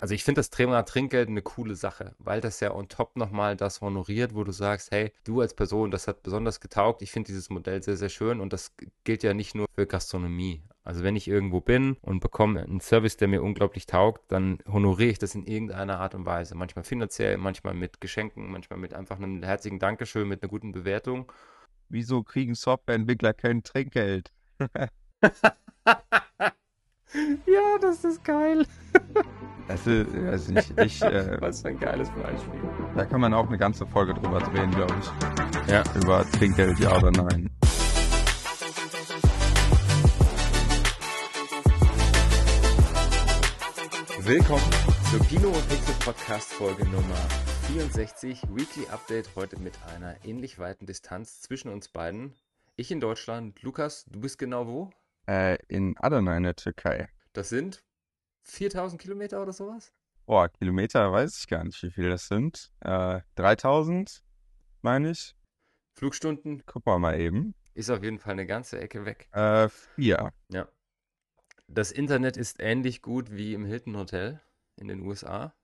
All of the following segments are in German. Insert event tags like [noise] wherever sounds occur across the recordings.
Also ich finde das Thema Trinkgeld eine coole Sache, weil das ja on top nochmal das honoriert, wo du sagst, hey, du als Person, das hat besonders getaugt. Ich finde dieses Modell sehr, sehr schön und das gilt ja nicht nur für Gastronomie. Also wenn ich irgendwo bin und bekomme einen Service, der mir unglaublich taugt, dann honoriere ich das in irgendeiner Art und Weise. Manchmal finanziell, manchmal mit Geschenken, manchmal mit einfach einem herzigen Dankeschön, mit einer guten Bewertung. Wieso kriegen Softwareentwickler kein Trinkgeld? [laughs] ja, das ist geil. [laughs] Also, also ich, ich äh, [laughs] Was für ein geiles Beispiel. da kann man auch eine ganze Folge drüber drehen, glaube ich. Ja. Über Trinkgeld, ja oder nein. Willkommen zur Kino und Pixel Podcast Folge Nummer 64. Weekly Update heute mit einer ähnlich weiten Distanz zwischen uns beiden. Ich in Deutschland, Lukas, du bist genau wo? Äh, in Adana in der Türkei. Das sind 4000 Kilometer oder sowas? Boah, Kilometer weiß ich gar nicht, wie viel das sind. Äh, 3000, meine ich. Flugstunden Guck mal mal eben. ist auf jeden Fall eine ganze Ecke weg. Äh, vier. Ja. Das Internet ist ähnlich gut wie im Hilton Hotel in den USA.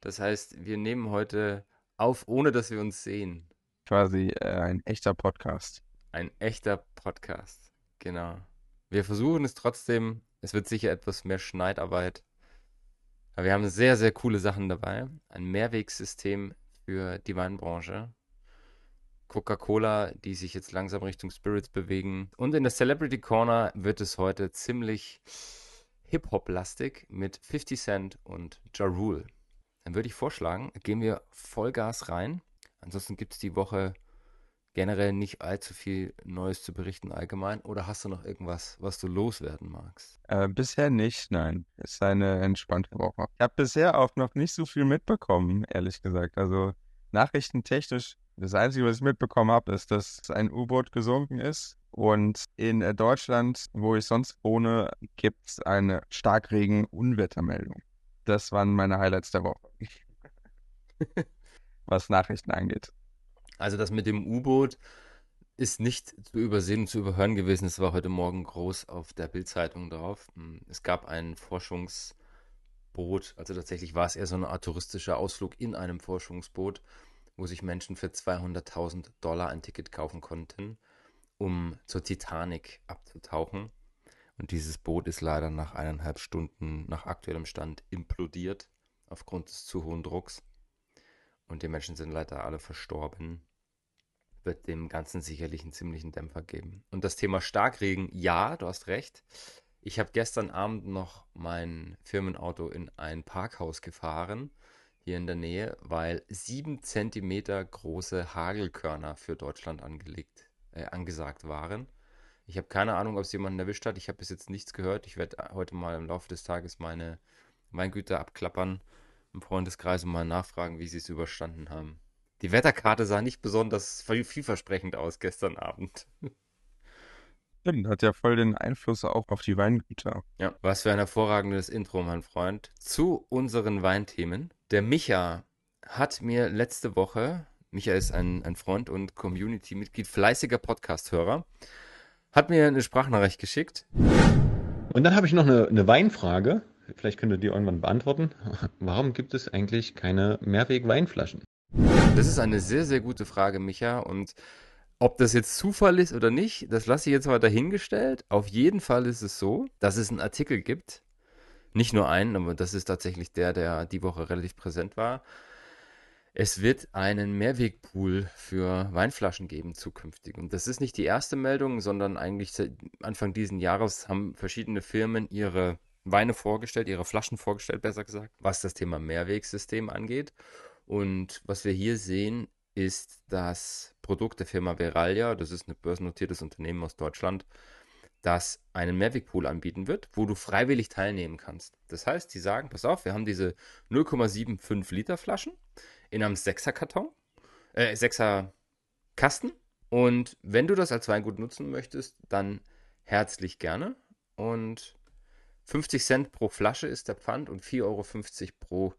Das heißt, wir nehmen heute auf, ohne dass wir uns sehen. Quasi äh, ein echter Podcast. Ein echter Podcast. Genau. Wir versuchen es trotzdem. Es wird sicher etwas mehr Schneidarbeit. Aber wir haben sehr, sehr coole Sachen dabei. Ein Mehrwegsystem für die Weinbranche. Coca-Cola, die sich jetzt langsam Richtung Spirits bewegen. Und in der Celebrity Corner wird es heute ziemlich Hip-Hop-lastig mit 50 Cent und Ja Rule. Dann würde ich vorschlagen, gehen wir Vollgas rein. Ansonsten gibt es die Woche generell nicht allzu viel Neues zu berichten allgemein. Oder hast du noch irgendwas, was du loswerden magst? Äh, bisher nicht, nein. Ist eine entspannte Woche. Ich habe bisher auch noch nicht so viel mitbekommen, ehrlich gesagt. Also nachrichtentechnisch, das Einzige, was ich mitbekommen habe, ist, dass ein U-Boot gesunken ist. Und in äh, Deutschland, wo ich sonst wohne, gibt es eine Starkregen-Unwettermeldung. Das waren meine Highlights der Woche. [laughs] was Nachrichten angeht. Also das mit dem U-Boot ist nicht zu übersehen und zu überhören gewesen. Es war heute Morgen groß auf der Bildzeitung drauf. Hm, Es gab ein Forschungsboot, also tatsächlich war es eher so eine Art touristischer Ausflug in einem Forschungsboot, wo sich Menschen für 200.000 Dollar ein Ticket kaufen konnten, um zur Titanic abzutauchen. Und dieses Boot ist leider nach eineinhalb Stunden nach aktuellem Stand implodiert aufgrund des zu hohen Drucks. Und die Menschen sind leider alle verstorben wird dem Ganzen sicherlich einen ziemlichen Dämpfer geben. Und das Thema Starkregen, ja, du hast recht. Ich habe gestern Abend noch mein Firmenauto in ein Parkhaus gefahren, hier in der Nähe, weil sieben Zentimeter große Hagelkörner für Deutschland angelegt, äh, angesagt waren. Ich habe keine Ahnung, ob es jemanden erwischt hat. Ich habe bis jetzt nichts gehört. Ich werde heute mal im Laufe des Tages meine Weingüter abklappern im Freundeskreis und mal nachfragen, wie sie es überstanden haben. Die Wetterkarte sah nicht besonders viel- vielversprechend aus gestern Abend. Stimmt, hat ja voll den Einfluss auch auf die Weingüter. Ja, was für ein hervorragendes Intro, mein Freund. Zu unseren Weinthemen. Der Micha hat mir letzte Woche, Micha ist ein, ein Freund und Community-Mitglied, fleißiger Podcast-Hörer, hat mir eine Sprachnachricht geschickt. Und dann habe ich noch eine, eine Weinfrage. Vielleicht könnt ihr die irgendwann beantworten. Warum gibt es eigentlich keine Mehrweg-Weinflaschen? Das ist eine sehr, sehr gute Frage, Micha. Und ob das jetzt Zufall ist oder nicht, das lasse ich jetzt mal dahingestellt. Auf jeden Fall ist es so, dass es einen Artikel gibt. Nicht nur einen, aber das ist tatsächlich der, der die Woche relativ präsent war. Es wird einen Mehrwegpool für Weinflaschen geben zukünftig. Und das ist nicht die erste Meldung, sondern eigentlich seit Anfang diesen Jahres haben verschiedene Firmen ihre Weine vorgestellt, ihre Flaschen vorgestellt, besser gesagt, was das Thema Mehrwegsystem angeht. Und was wir hier sehen, ist das Produkt der Firma Veralia, das ist ein börsennotiertes Unternehmen aus Deutschland, das einen Mehrwegpool anbieten wird, wo du freiwillig teilnehmen kannst. Das heißt, die sagen, pass auf, wir haben diese 0,75 Liter Flaschen in einem 6er Karton, äh, 6er Kasten. Und wenn du das als Weingut nutzen möchtest, dann herzlich gerne. Und 50 Cent pro Flasche ist der Pfand und 4,50 Euro pro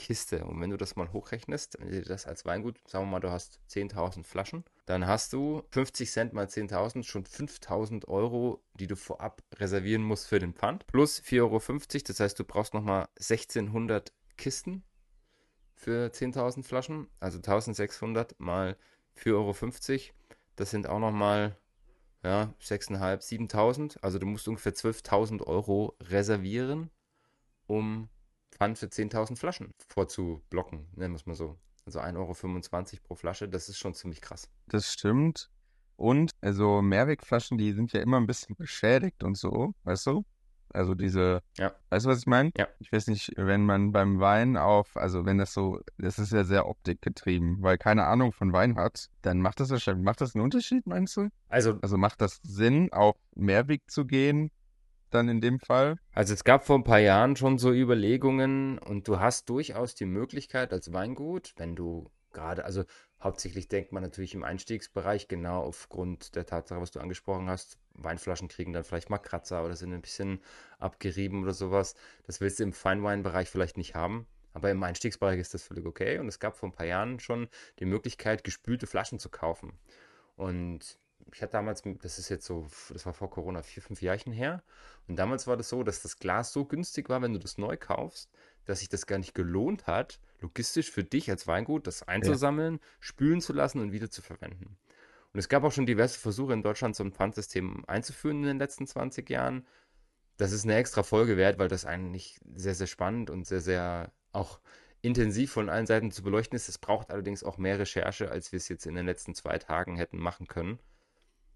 Kiste. Und wenn du das mal hochrechnest, wenn du das als Weingut, sagen wir mal, du hast 10.000 Flaschen, dann hast du 50 Cent mal 10.000, schon 5.000 Euro, die du vorab reservieren musst für den Pfand. Plus 4,50 Euro, das heißt, du brauchst nochmal 1.600 Kisten für 10.000 Flaschen. Also 1.600 mal 4,50 Euro. Das sind auch nochmal ja, 6.500, 7.000. Also du musst ungefähr 12.000 Euro reservieren, um Pfand für 10.000 Flaschen vorzublocken, nennen wir es mal so. Also 1,25 Euro pro Flasche, das ist schon ziemlich krass. Das stimmt. Und also Mehrwegflaschen, die sind ja immer ein bisschen beschädigt und so, weißt du? Also diese, ja. weißt du, was ich meine? Ja. Ich weiß nicht, wenn man beim Wein auf, also wenn das so, das ist ja sehr optikgetrieben, weil keine Ahnung von Wein hat, dann macht das wahrscheinlich, macht das einen Unterschied, meinst du? Also, also macht das Sinn, auf Mehrweg zu gehen, dann in dem Fall? Also es gab vor ein paar Jahren schon so Überlegungen und du hast durchaus die Möglichkeit als Weingut, wenn du gerade, also hauptsächlich denkt man natürlich im Einstiegsbereich, genau aufgrund der Tatsache, was du angesprochen hast, Weinflaschen kriegen dann vielleicht mal Kratzer oder sind ein bisschen abgerieben oder sowas. Das willst du im Feinweinbereich vielleicht nicht haben. Aber im Einstiegsbereich ist das völlig okay. Und es gab vor ein paar Jahren schon die Möglichkeit, gespülte Flaschen zu kaufen. Und ich hatte damals, das ist jetzt so, das war vor Corona, vier, fünf Jahrchen her. Und damals war das so, dass das Glas so günstig war, wenn du das neu kaufst, dass sich das gar nicht gelohnt hat, logistisch für dich als Weingut das einzusammeln, ja. spülen zu lassen und wieder zu verwenden. Und es gab auch schon diverse Versuche in Deutschland, so ein Pfandsystem einzuführen in den letzten 20 Jahren. Das ist eine extra Folge wert, weil das eigentlich sehr, sehr spannend und sehr, sehr auch intensiv von allen Seiten zu beleuchten ist. Es braucht allerdings auch mehr Recherche, als wir es jetzt in den letzten zwei Tagen hätten machen können.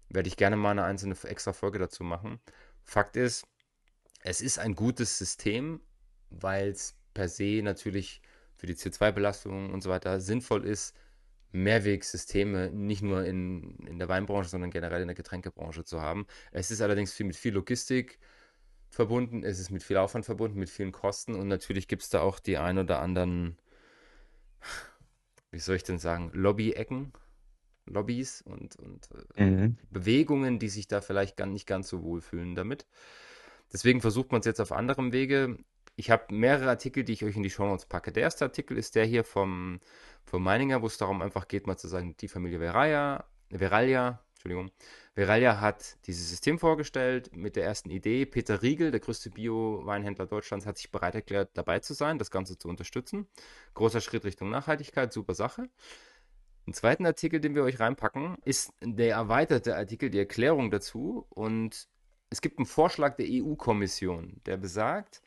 Werde ich gerne mal eine einzelne extra Folge dazu machen. Fakt ist, es ist ein gutes System, weil es per se natürlich für die CO2-Belastung und so weiter sinnvoll ist, Mehrwegsysteme nicht nur in, in der Weinbranche, sondern generell in der Getränkebranche zu haben. Es ist allerdings viel, mit viel Logistik verbunden, es ist mit viel Aufwand verbunden, mit vielen Kosten und natürlich gibt es da auch die ein oder anderen, wie soll ich denn sagen, Lobby-Ecken, Lobbys und, und äh, mhm. Bewegungen, die sich da vielleicht gar nicht ganz so wohlfühlen damit. Deswegen versucht man es jetzt auf anderem Wege. Ich habe mehrere Artikel, die ich euch in die Show Notes packe. Der erste Artikel ist der hier vom, vom Meininger, wo es darum einfach geht, mal zu sagen, die Familie Veraya, Veralia, Entschuldigung, Veralia hat dieses System vorgestellt mit der ersten Idee. Peter Riegel, der größte Bio-Weinhändler Deutschlands, hat sich bereit erklärt, dabei zu sein, das Ganze zu unterstützen. Großer Schritt Richtung Nachhaltigkeit, super Sache. Einen zweiten Artikel, den wir euch reinpacken, ist der erweiterte Artikel, die Erklärung dazu. Und es gibt einen Vorschlag der EU-Kommission, der besagt,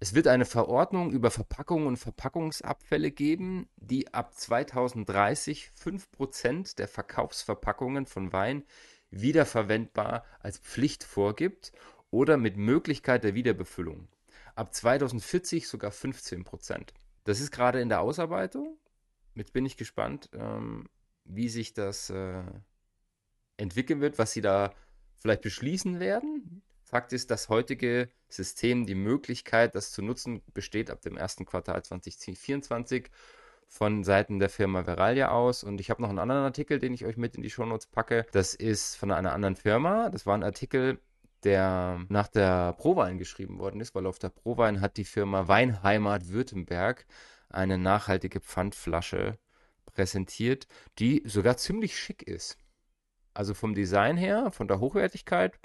es wird eine Verordnung über Verpackungen und Verpackungsabfälle geben, die ab 2030 5% der Verkaufsverpackungen von Wein wiederverwendbar als Pflicht vorgibt oder mit Möglichkeit der Wiederbefüllung. Ab 2040 sogar 15%. Das ist gerade in der Ausarbeitung Jetzt bin ich gespannt, ähm, wie sich das äh, entwickeln wird, was sie da vielleicht beschließen werden. Fakt ist, das heutige System, die Möglichkeit, das zu nutzen, besteht ab dem ersten Quartal 2024 von Seiten der Firma Veralia aus. Und ich habe noch einen anderen Artikel, den ich euch mit in die Shownotes packe. Das ist von einer anderen Firma. Das war ein Artikel, der nach der Prowein geschrieben worden ist, weil auf der Prowein hat die Firma Weinheimat Württemberg eine nachhaltige Pfandflasche präsentiert, die sogar ziemlich schick ist. Also vom Design her, von der Hochwertigkeit,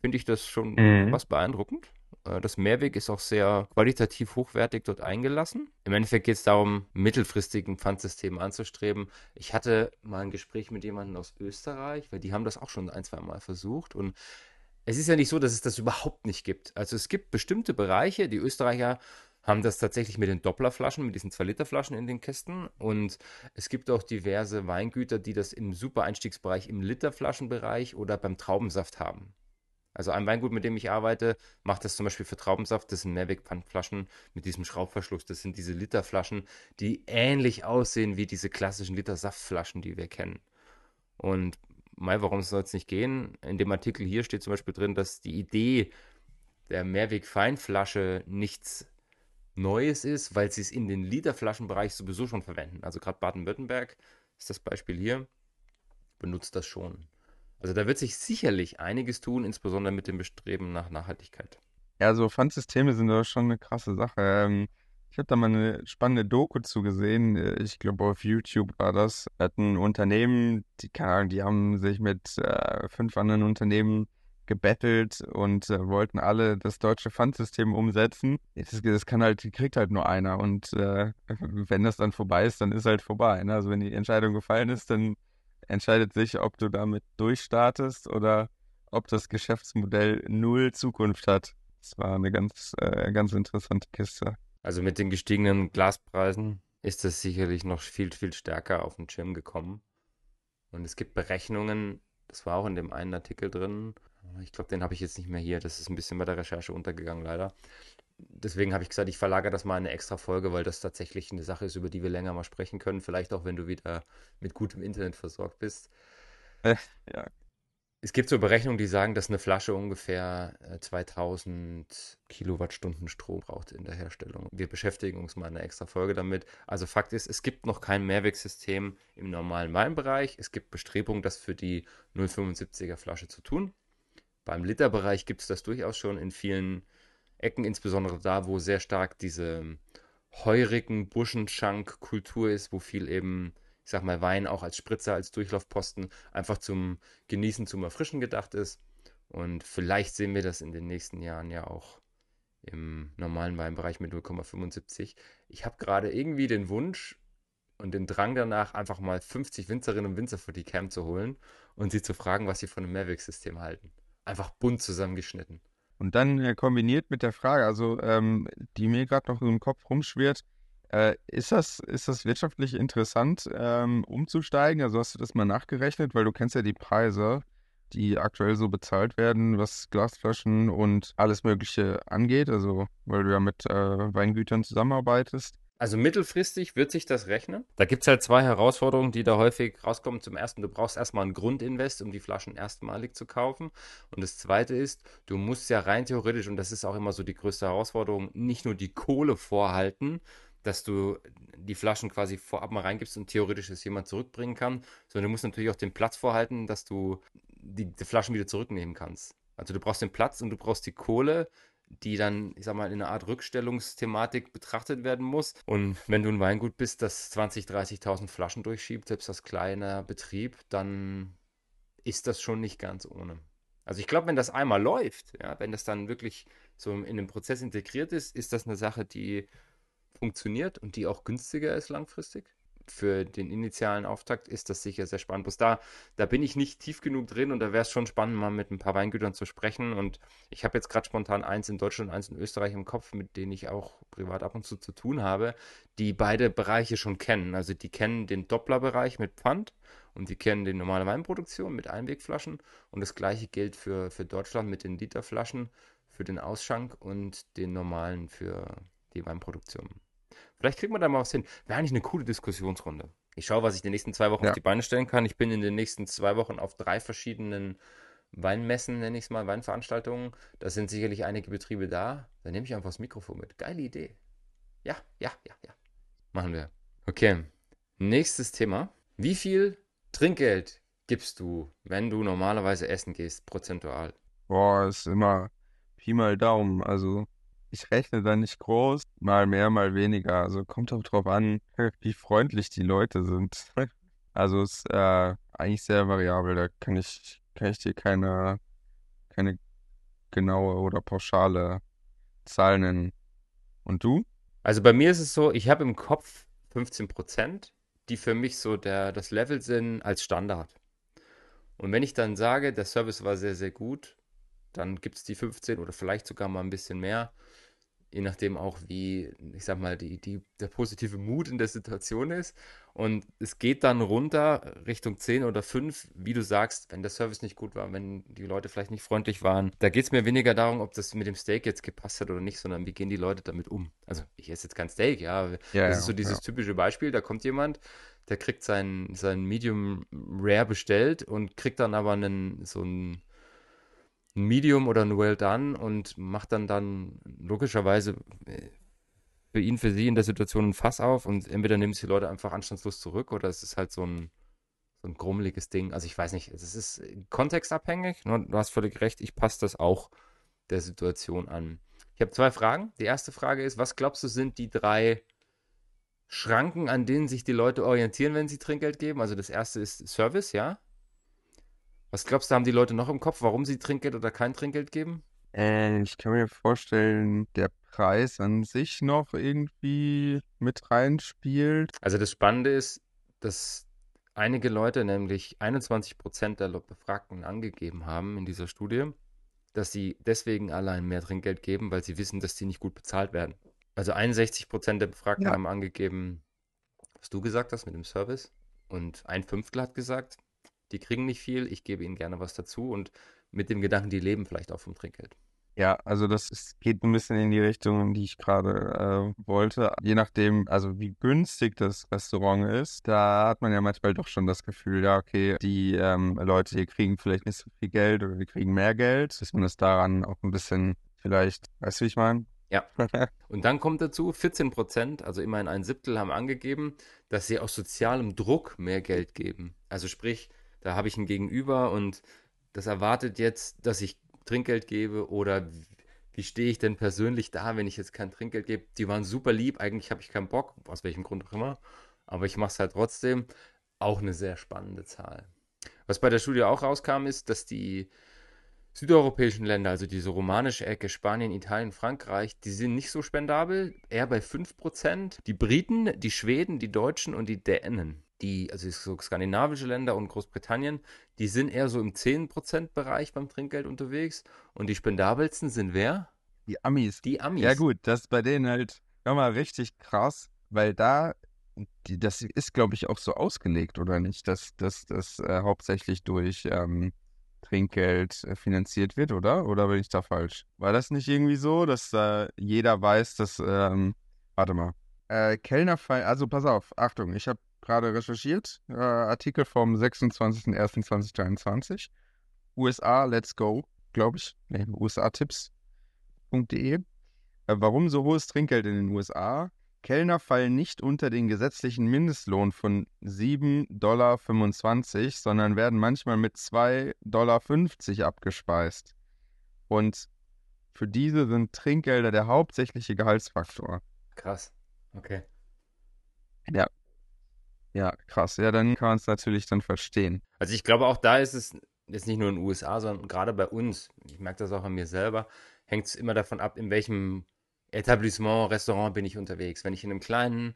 finde ich das schon mhm. was beeindruckend. Äh, das Mehrweg ist auch sehr qualitativ hochwertig dort eingelassen. Im Endeffekt geht es darum, mittelfristig ein Pfandsystem anzustreben. Ich hatte mal ein Gespräch mit jemandem aus Österreich, weil die haben das auch schon ein, zwei Mal versucht. Und es ist ja nicht so, dass es das überhaupt nicht gibt. Also es gibt bestimmte Bereiche, die Österreicher haben das tatsächlich mit den Dopplerflaschen, mit diesen 2-Liter-Flaschen in den Kästen. Und es gibt auch diverse Weingüter, die das im Super-Einstiegsbereich, im Literflaschenbereich oder beim Traubensaft haben. Also ein Weingut, mit dem ich arbeite, macht das zum Beispiel für Traubensaft. Das sind Mehrwegpfandflaschen mit diesem Schraubverschluss. Das sind diese Literflaschen, die ähnlich aussehen wie diese klassischen Litersaftflaschen, die wir kennen. Und mal, warum soll es nicht gehen? In dem Artikel hier steht zum Beispiel drin, dass die Idee der Mehrweg-Feinflasche nichts Neues ist, weil sie es in den Literflaschenbereich sowieso schon verwenden. Also gerade Baden-Württemberg ist das Beispiel hier, benutzt das schon. Also da wird sich sicherlich einiges tun, insbesondere mit dem Bestreben nach Nachhaltigkeit. Ja, so Pfandsysteme sind doch schon eine krasse Sache. Ähm, Ich habe da mal eine spannende Doku zugesehen. Ich glaube, auf YouTube war das. Hat ein Unternehmen, die, die haben sich mit äh, fünf anderen Unternehmen gebettelt und äh, wollten alle das deutsche Pfandsystem umsetzen. Das, das, kann halt, kriegt halt nur einer. Und äh, wenn das dann vorbei ist, dann ist halt vorbei. Ne? Also wenn die Entscheidung gefallen ist, dann entscheidet sich, ob du damit durchstartest oder ob das Geschäftsmodell null Zukunft hat. Das war eine ganz, äh, ganz interessante Kiste. Also mit den gestiegenen Glaspreisen ist das sicherlich noch viel, viel stärker auf den Schirm gekommen. Und es gibt Berechnungen, das war auch in dem einen Artikel drin. Ich glaube, den habe ich jetzt nicht mehr hier. Das ist ein bisschen bei der Recherche untergegangen, leider. Deswegen habe ich gesagt, ich verlagere das mal in eine extra Folge, weil das tatsächlich eine Sache ist, über die wir länger mal sprechen können. Vielleicht auch, wenn du wieder mit gutem Internet versorgt bist. Äh, ja, es gibt so Berechnungen, die sagen, dass eine Flasche ungefähr 2000 äh, Kilowattstunden Strom braucht in der Herstellung. Wir beschäftigen uns mal in einer extra Folge damit. Also Fakt ist, es gibt noch kein Mehrwegsystem im normalen Weinbereich. Es gibt Bestrebungen, das für die 0,75er Flasche zu tun. Beim Literbereich gibt es das durchaus schon in vielen Ecken, insbesondere da, wo sehr stark diese heurigen Buschenschank-Kultur ist, wo viel eben ich sag mal, Wein auch als Spritzer, als Durchlaufposten einfach zum Genießen, zum Erfrischen gedacht ist. Und vielleicht sehen wir das in den nächsten Jahren ja auch im normalen Weinbereich mit 0,75. Ich habe gerade irgendwie den Wunsch und den Drang danach, einfach mal 50 Winzerinnen und Winzer vor die Cam zu holen und sie zu fragen, was sie von einem Mehrwegsystem halten. Einfach bunt zusammengeschnitten. Und dann äh, kombiniert mit der Frage, also ähm, die mir gerade noch im Kopf rumschwirrt, äh, ist, das, ist das wirtschaftlich interessant, ähm, umzusteigen? Also hast du das mal nachgerechnet, weil du kennst ja die Preise, die aktuell so bezahlt werden, was Glasflaschen und alles Mögliche angeht, also weil du ja mit äh, Weingütern zusammenarbeitest. Also mittelfristig wird sich das rechnen. Da gibt es halt zwei Herausforderungen, die da häufig rauskommen. Zum ersten, du brauchst erstmal einen Grundinvest, um die Flaschen erstmalig zu kaufen. Und das zweite ist, du musst ja rein theoretisch, und das ist auch immer so die größte Herausforderung, nicht nur die Kohle vorhalten, dass du die Flaschen quasi vorab mal reingibst und theoretisch es jemand zurückbringen kann, sondern du musst natürlich auch den Platz vorhalten, dass du die, die, Flaschen wieder zurücknehmen kannst. Also du brauchst den Platz und du brauchst die Kohle, die dann, ich sag mal, in einer Art Rückstellungsthematik betrachtet werden muss. Und wenn du ein Weingut bist, das 20.000, 30.000 Flaschen durchschiebt, selbst als kleiner Betrieb, dann ist das schon nicht ganz ohne. Also ich glaube, wenn das einmal läuft, ja, wenn das dann wirklich so in den Prozess integriert ist, ist das eine Sache, die funktioniert und die auch günstiger ist langfristig. Für den initialen Auftakt ist das sicher sehr spannend. Bloß da, da bin ich nicht tief genug drin und da wäre es schon spannend, mal mit ein paar Weingütern zu sprechen. Und ich habe jetzt gerade spontan eins in Deutschland, eins in Österreich im Kopf, mit denen ich auch privat ab und zu zu tun habe, die beide Bereiche schon kennen. Also die kennen den Doppler-Bereich mit Pfand und die kennen die normale Weinproduktion mit Einwegflaschen. Und das gleiche gilt für, für Deutschland mit den Literflaschen, für den Ausschank und den normalen für die Weinproduktion. Vielleicht kriegt man da mal was hin. Wäre eigentlich eine coole Diskussionsrunde. Ich schaue, was ich in den nächsten zwei Wochen ja. auf die Beine stellen kann. Ich bin in den nächsten zwei Wochen auf drei verschiedenen Weinmessen, nenne ich es mal, Weinveranstaltungen. Da sind sicherlich einige Betriebe da. Da nehme ich einfach das Mikrofon mit. Geile Idee. Ja, ja, ja, ja. Machen wir. Okay. Nächstes Thema. Wie viel Trinkgeld gibst du, wenn du normalerweise essen gehst, prozentual? Boah, ist immer Pi mal Daumen. Also ich rechne da nicht groß, mal mehr, mal weniger. Also kommt auch drauf an, [laughs] wie freundlich die Leute sind. [laughs] Also ist äh, eigentlich sehr variabel. Da kann ich, kann ich dir keine, keine genaue oder pauschale Zahl nennen. Und du? Also bei mir ist es so, ich habe im Kopf 15 Prozent, die für mich so der, das Level sind als Standard. Und wenn ich dann sage, der Service war sehr, sehr gut, dann gibt es die 15 oder vielleicht sogar mal ein bisschen mehr je nachdem auch, wie, ich sag mal, die, die, der positive Mut in der Situation ist. Und es geht dann runter Richtung 10 oder 5, wie du sagst, wenn der Service nicht gut war, wenn die Leute vielleicht nicht freundlich waren. Da geht es mir weniger darum, ob das mit dem Steak jetzt gepasst hat oder nicht, sondern wie gehen die Leute damit um. Also ich esse jetzt kein Steak, ja. ja das ist so dieses ja. typische Beispiel, da kommt jemand, der kriegt sein, sein Medium Rare bestellt und kriegt dann aber einen, so ein ein Medium oder ein Well Done und macht dann dann logischerweise äh, für ihn, für sie in der Situation ein Fass auf und entweder nehmen sie die Leute einfach anstandslos zurück oder es ist halt so ein, so ein grummeliges Ding. Also ich weiß nicht, es ist kontextabhängig, ne? du hast völlig recht, ich passe das auch der Situation an. Ich habe zwei Fragen. Die erste Frage ist, was glaubst du sind die drei Schranken, an denen sich die Leute orientieren, wenn sie Trinkgeld geben? Also das erste ist Service, ja? Was glaubst du, haben die Leute noch im Kopf, warum sie Trinkgeld oder kein Trinkgeld geben? Äh, ich kann mir vorstellen, der Preis an sich noch irgendwie mit reinspielt. Also das Spannende ist, dass einige Leute, nämlich 21 Prozent der Befragten angegeben haben in dieser Studie, dass sie deswegen allein mehr Trinkgeld geben, weil sie wissen, dass sie nicht gut bezahlt werden. Also 61 Prozent der Befragten Ja. haben angegeben, was du gesagt hast mit dem Service. Und ein Fünftel hat gesagt, die kriegen nicht viel, ich gebe ihnen gerne was dazu. Und mit dem Gedanken, die leben vielleicht auch vom Trinkgeld. Ja, also das ist, geht ein bisschen in die Richtung, in die ich gerade äh, wollte. Je nachdem, also wie günstig das Restaurant ist, da hat man ja manchmal doch schon das Gefühl, ja, okay, die ähm, Leute hier kriegen vielleicht nicht so viel Geld oder die kriegen mehr Geld, dass man das daran auch ein bisschen vielleicht, weißt du, wie ich meine? Ja. [laughs] Und dann kommt dazu, 14 Prozent, also immerhin ein Siebtel, haben angegeben, dass sie aus sozialem Druck mehr Geld geben. Also sprich, da habe ich ein Gegenüber und das erwartet jetzt, dass ich Trinkgeld gebe oder wie, stehe ich denn persönlich da, wenn ich jetzt kein Trinkgeld gebe? Die waren super lieb, eigentlich habe ich keinen Bock, aus welchem Grund auch immer, aber ich mache es halt trotzdem. Auch eine sehr spannende Zahl. Was bei der Studie auch rauskam, ist, dass die südeuropäischen Länder, also diese romanische Ecke, Spanien, Italien, Frankreich, die sind nicht so spendabel, eher bei 5%. Die Briten, die Schweden, die Deutschen und die Dänen, die, also so skandinavische Länder und Großbritannien, die sind eher so im 10%-Bereich beim Trinkgeld unterwegs. Und die spendabelsten sind wer? Die Amis. Die Amis. Ja gut, das ist bei denen halt nochmal richtig krass, weil da, die, das ist, glaube ich, auch so ausgelegt, oder nicht? Dass das äh, hauptsächlich durch ähm, Trinkgeld äh, finanziert wird, oder? Oder bin ich da falsch? War das nicht irgendwie so, dass äh, jeder weiß, dass, ähm, warte mal, äh, Kellnerfall, also pass auf, Achtung, ich habe gerade recherchiert, äh, Artikel vom 26.01.2023, USA, let's go, glaube ich, nee, USA-Tipps.de. Äh, Warum so hohes Trinkgeld in den USA? Kellner fallen nicht unter den gesetzlichen Mindestlohn von 7,25 Dollar, sondern werden manchmal mit 2,50 Dollar abgespeist. Und für diese sind Trinkgelder der hauptsächliche Gehaltsfaktor. Krass. Okay. Ja, krass. Ja, dann kann man es natürlich dann verstehen. Also ich glaube, auch da ist es jetzt nicht nur in den USA, sondern gerade bei uns, ich merke das auch an mir selber, hängt es immer davon ab, in welchem Etablissement, Restaurant bin ich unterwegs. Wenn ich in einem kleinen,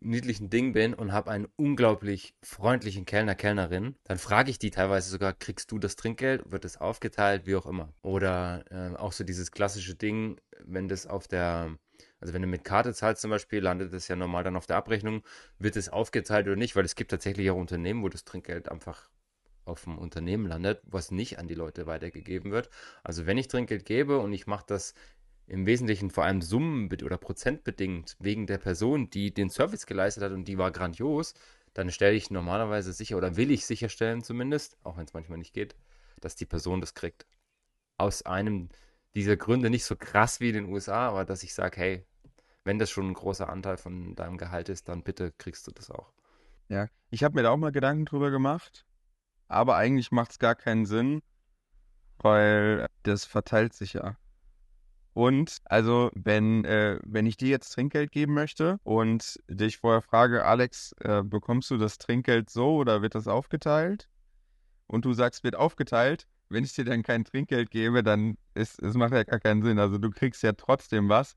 niedlichen Ding bin und habe einen unglaublich freundlichen Kellner, Kellnerin, dann frage ich die teilweise sogar, kriegst du das Trinkgeld? Wird es aufgeteilt? Wie auch immer. Oder äh, auch so dieses klassische Ding, wenn das auf der, also wenn du mit Karte zahlst zum Beispiel, landet das ja normal dann auf der Abrechnung, wird es aufgeteilt oder nicht, weil es gibt tatsächlich auch Unternehmen, wo das Trinkgeld einfach auf dem Unternehmen landet, was nicht an die Leute weitergegeben wird. Also wenn ich Trinkgeld gebe und ich mache das im Wesentlichen vor allem summen- oder prozentbedingt wegen der Person, die den Service geleistet hat und die war grandios, dann stelle ich normalerweise sicher oder will ich sicherstellen zumindest, auch wenn es manchmal nicht geht, dass die Person das kriegt. Aus einem dieser Gründe nicht so krass wie in den USA, aber dass ich sage, hey, wenn das schon ein großer Anteil von deinem Gehalt ist, dann bitte kriegst du das auch. Ja, ich habe mir da auch mal Gedanken drüber gemacht, aber eigentlich macht es gar keinen Sinn, weil das verteilt sich ja. Und also, wenn, äh, wenn ich dir jetzt Trinkgeld geben möchte und dich vorher frage, Alex, äh, bekommst du das Trinkgeld so oder wird das aufgeteilt? Und du sagst, wird aufgeteilt. Wenn ich dir dann kein Trinkgeld gebe, dann ist es macht ja gar keinen Sinn. Also du kriegst ja trotzdem was.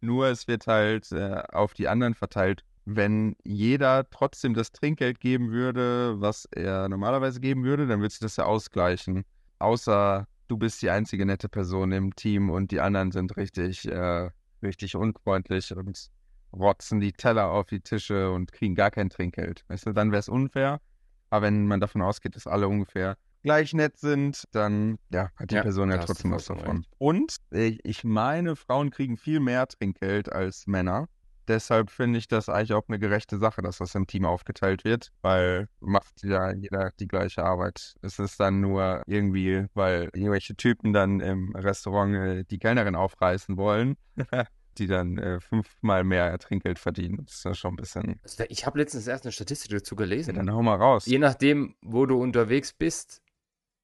Nur es wird halt äh, auf die anderen verteilt. Wenn jeder trotzdem das Trinkgeld geben würde, was er normalerweise geben würde, dann würde sich das ja ausgleichen. Außer du bist die einzige nette Person im Team und die anderen sind richtig, äh, richtig unfreundlich und rotzen die Teller auf die Tische und kriegen gar kein Trinkgeld. Weißt du, dann wäre es unfair. Aber wenn man davon ausgeht, dass alle ungefähr gleich nett sind, dann ja, hat die Ja, Person ja trotzdem was davon. Und ich, ich meine, Frauen kriegen viel mehr Trinkgeld als Männer. Deshalb finde ich das eigentlich auch eine gerechte Sache, dass das im Team aufgeteilt wird, weil macht ja jeder die gleiche Arbeit. Es ist dann nur irgendwie, weil irgendwelche Typen dann im Restaurant äh, die Kellnerin aufreißen wollen, [laughs] die dann äh, fünfmal mehr Trinkgeld verdienen. Das ist ja schon ein bisschen. Also ich habe letztens erst eine Statistik dazu gelesen. Ja, dann hau mal raus. Je nachdem, wo du unterwegs bist,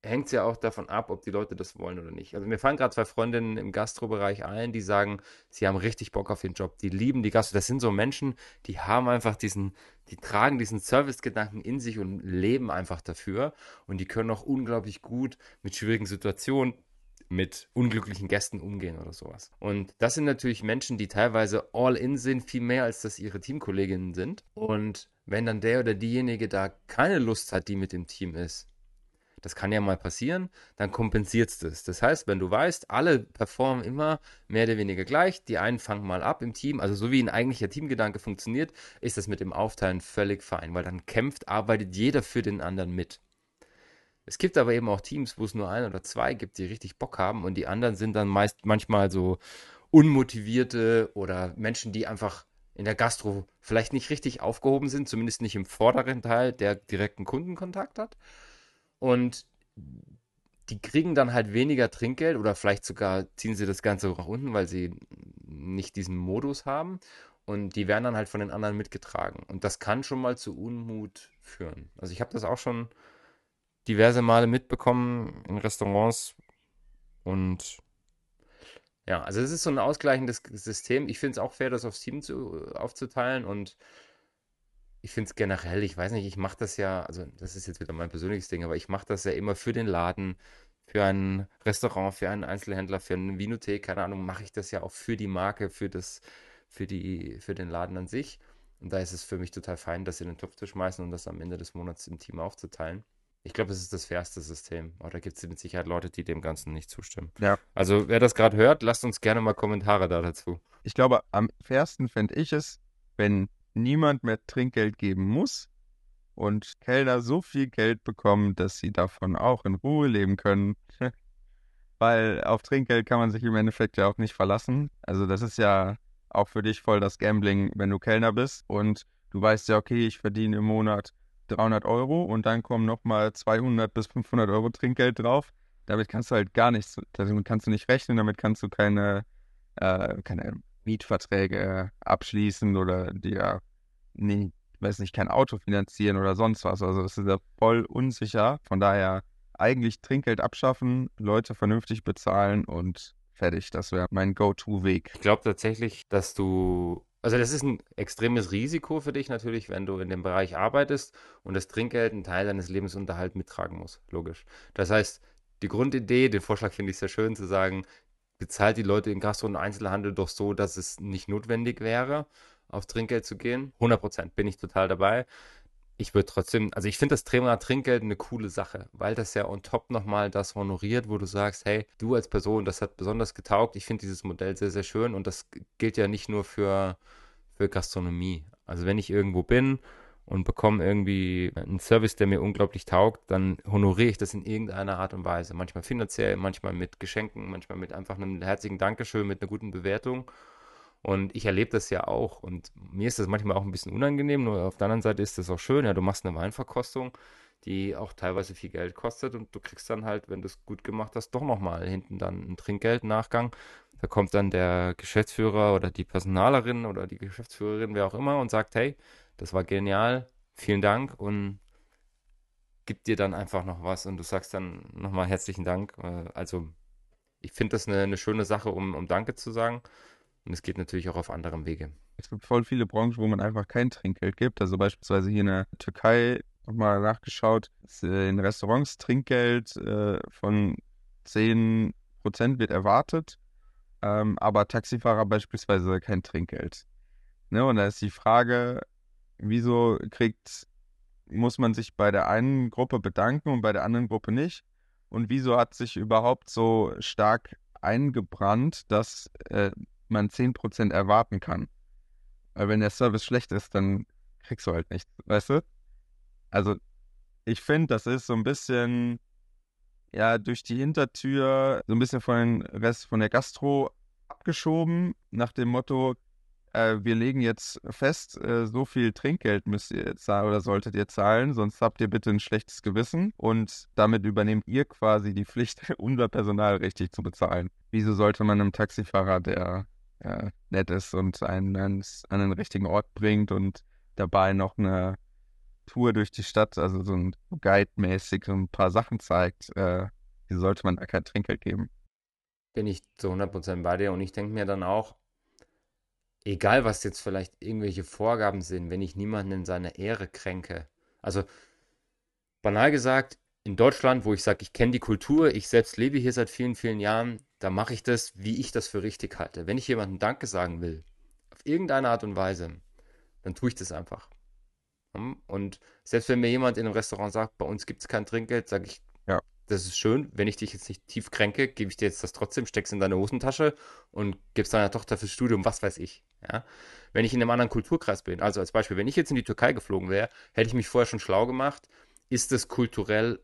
hängt es ja auch davon ab, ob die Leute das wollen oder nicht. Also mir fallen gerade zwei Freundinnen im Gastrobereich ein, die sagen, sie haben richtig Bock auf den Job, die lieben die Gastro. Das sind so Menschen, die haben einfach diesen, die tragen diesen Servicegedanken in sich und leben einfach dafür. Und die können auch unglaublich gut mit schwierigen Situationen mit unglücklichen Gästen umgehen oder sowas. Und das sind natürlich Menschen, die teilweise all in sind, viel mehr als das ihre Teamkolleginnen sind. Und wenn dann der oder diejenige da keine Lust hat, die mit dem Team ist, das kann ja mal passieren, dann kompensiert es das. Das heißt, wenn du weißt, alle performen immer mehr oder weniger gleich, die einen fangen mal ab im Team, also so wie ein eigentlicher Teamgedanke funktioniert, ist das mit dem Aufteilen völlig fein, weil dann kämpft, arbeitet jeder für den anderen mit. Es gibt aber eben auch Teams, wo es nur ein oder zwei gibt, die richtig Bock haben und die anderen sind dann meist manchmal so unmotivierte oder Menschen, die einfach in der Gastro vielleicht nicht richtig aufgehoben sind, zumindest nicht im vorderen Teil, der direkten Kundenkontakt hat. Und die kriegen dann halt weniger Trinkgeld oder vielleicht sogar ziehen sie das Ganze nach unten, weil sie nicht diesen Modus haben. Und die werden dann halt von den anderen mitgetragen. Und das kann schon mal zu Unmut führen. Also ich habe das auch schon diverse Male mitbekommen in Restaurants. Und ja, also es ist so ein ausgleichendes System. Ich finde es auch fair, das aufs Team zu, aufzuteilen. Und ich finde es generell, ich weiß nicht, ich mache das ja, also das ist jetzt wieder mein persönliches Ding, aber ich mache das ja immer für den Laden, für ein Restaurant, für einen Einzelhändler, für eine Vinothek, keine Ahnung, mache ich das ja auch für die Marke, für das, für die, für den Laden an sich. Und da ist es für mich total fein, das in den Topf zu schmeißen und das am Ende des Monats im Team aufzuteilen. Ich glaube, es ist das fairste System. Aber da gibt es mit Sicherheit Leute, die dem Ganzen nicht zustimmen. Ja. Also, wer das gerade hört, lasst uns gerne mal Kommentare da dazu. Ich glaube, am fairsten fände ich es, wenn niemand mehr Trinkgeld geben muss und Kellner so viel Geld bekommen, dass sie davon auch in Ruhe leben können. [laughs] Weil auf Trinkgeld kann man sich im Endeffekt ja auch nicht verlassen. Also das ist ja auch für dich voll das Gambling, wenn du Kellner bist und du weißt ja, okay, ich verdiene im Monat 300 Euro und dann kommen nochmal 200 bis 500 Euro Trinkgeld drauf. Damit kannst du halt gar nichts, damit kannst du nicht rechnen, damit kannst du keine, äh, keine Mietverträge abschließen oder dir, nee, weiß nicht, kein Auto finanzieren oder sonst was. Also das ist ja voll unsicher. Von daher eigentlich Trinkgeld abschaffen, Leute vernünftig bezahlen und fertig. Das wäre mein Go-To-Weg. Ich glaube tatsächlich, dass du also das ist ein extremes Risiko für dich natürlich, wenn du in dem Bereich arbeitest und das Trinkgeld einen Teil deines Lebensunterhalts mittragen muss. Logisch. Das heißt, die Grundidee, den Vorschlag finde ich sehr schön, zu sagen, bezahlt die Leute im Gastro- und Einzelhandel doch so, dass es nicht notwendig wäre, auf Trinkgeld zu gehen. 100 Prozent bin ich total dabei. Ich würde trotzdem, also ich finde das Thema Trinkgeld eine coole Sache, weil das ja on top nochmal das honoriert, wo du sagst, hey, du als Person, das hat besonders getaugt. Ich finde dieses Modell sehr, sehr schön und das gilt ja nicht nur für, für Gastronomie. Also wenn ich irgendwo bin und bekomme irgendwie einen Service, der mir unglaublich taugt, dann honoriere ich das in irgendeiner Art und Weise. Manchmal finanziell, manchmal mit Geschenken, manchmal mit einfach einem herzlichen Dankeschön, mit einer guten Bewertung. Und ich erlebe das ja auch. Und mir ist das manchmal auch ein bisschen unangenehm, nur auf der anderen Seite ist das auch schön. Ja, du machst eine Weinverkostung, die auch teilweise viel Geld kostet und du kriegst dann halt, wenn du es gut gemacht hast, doch nochmal hinten dann ein Trinkgeld-Nachgang. Da kommt dann der Geschäftsführer oder die Personalerin oder die Geschäftsführerin, wer auch immer, und sagt, hey, das war genial, vielen Dank und gibt dir dann einfach noch was und du sagst dann nochmal herzlichen Dank. Äh, also ich finde das eine, eine, schöne Sache, um, um Danke zu sagen. Und es geht natürlich auch auf anderem Wege. Es gibt voll viele Branchen, wo man einfach kein Trinkgeld gibt. Also beispielsweise hier in der Türkei, nochmal nachgeschaut, äh, in Restaurants Trinkgeld äh, von 10% wird erwartet, ähm, aber Taxifahrer beispielsweise kein Trinkgeld. Ne? Und da ist die Frage, wieso kriegt, muss man sich bei der einen Gruppe bedanken und bei der anderen Gruppe nicht? Und wieso hat sich überhaupt so stark eingebrannt, dass äh, man 10% erwarten kann? Weil wenn der Service schlecht ist, dann kriegst du halt nichts, weißt du? Also ich finde, das ist so ein bisschen, ja, durch die Hintertür, so ein bisschen von den Rest von der Gastro abgeschoben, nach dem Motto, äh, wir legen jetzt fest, äh, so viel Trinkgeld müsst ihr zahlen oder solltet ihr zahlen, sonst habt ihr bitte ein schlechtes Gewissen und damit übernehmt ihr quasi die Pflicht, [laughs] unser Personal richtig zu bezahlen. Wieso sollte man einem Taxifahrer, der äh, nett ist und einen an einen richtigen Ort bringt und dabei noch eine Tour durch die Stadt, also so ein Guide-mäßig so ein paar Sachen zeigt, äh, wie sollte man da kein Trinkgeld geben? Bin ich zu 100% bei dir und ich denke mir dann auch, egal was jetzt vielleicht irgendwelche Vorgaben sind, wenn ich niemanden in seiner Ehre kränke. Also banal gesagt, in Deutschland, wo ich sage, ich kenne die Kultur, ich selbst lebe hier seit vielen, vielen Jahren, da mache ich das, wie ich das für richtig halte. Wenn ich jemandem Danke sagen will, auf irgendeine Art und Weise, dann tue ich das einfach. Hm? Und selbst wenn mir jemand in einem Restaurant sagt, bei uns gibt es kein Trinkgeld, sage ich, ja. das ist schön, wenn ich dich jetzt nicht tief kränke, gebe ich dir jetzt das trotzdem, steck's in deine Hosentasche und gib's deiner Tochter fürs Studium, was weiß ich. Ja? Wenn ich in einem anderen Kulturkreis bin, also als Beispiel, wenn ich jetzt in die Türkei geflogen wäre, hätte ich mich vorher schon schlau gemacht, ist es kulturell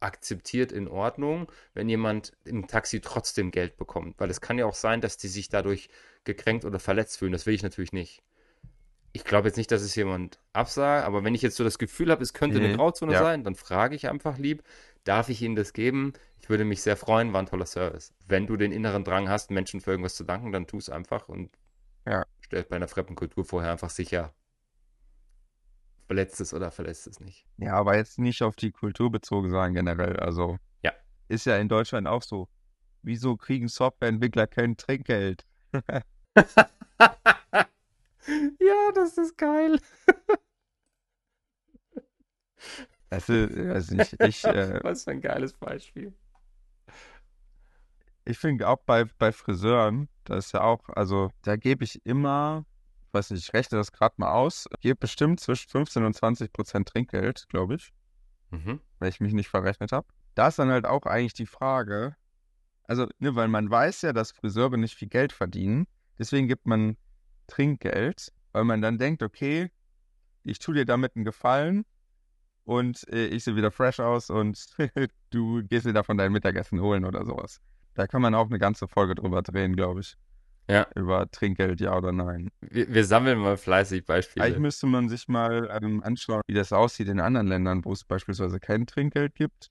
akzeptiert in Ordnung, wenn jemand im Taxi trotzdem Geld bekommt. Weil es kann ja auch sein, dass die sich dadurch gekränkt oder verletzt fühlen. Das will ich natürlich nicht ich glaube jetzt nicht, dass es jemand absagt, aber wenn ich jetzt so das Gefühl habe, es könnte eine mhm. Grauzone ja. sein, dann frage ich einfach lieb, darf ich Ihnen das geben? Ich würde mich sehr freuen, war ein toller Service. Wenn du den inneren Drang hast, Menschen für irgendwas zu danken, dann tu es einfach und ja. stell bei einer fremden Kultur vorher einfach sicher, verletzt es oder verletzt es nicht. Ja, aber jetzt nicht auf die Kultur bezogen sein generell. Also ja. ist ja in Deutschland auch so. Wieso kriegen Softwareentwickler kein Trinkgeld? [laughs] Ja, das ist geil. Also, weiß nicht, ich. [laughs] Äh, Was für ein geiles Beispiel. Ich finde auch bei, bei Friseuren, da ist ja auch, also da gebe ich immer, ich weiß nicht, ich rechne das gerade mal aus, gebe bestimmt zwischen 15 und 20 Prozent Trinkgeld, glaube ich. Mhm. Wenn ich mich nicht verrechnet habe. Da ist dann halt auch eigentlich die Frage, also, ne, weil man weiß ja, dass Friseure nicht viel Geld verdienen. Deswegen gibt man Trinkgeld, weil man dann denkt, okay, ich tue dir damit einen Gefallen und äh, ich sehe wieder fresh aus und [laughs] du gehst dir davon dein Mittagessen holen oder sowas. Da kann man auch eine ganze Folge drüber drehen, glaube ich. Ja. Über Trinkgeld, ja oder nein. Wir, wir sammeln mal fleißig Beispiele. Eigentlich müsste man sich mal ähm, anschauen, wie das aussieht in anderen Ländern, wo es beispielsweise kein Trinkgeld gibt.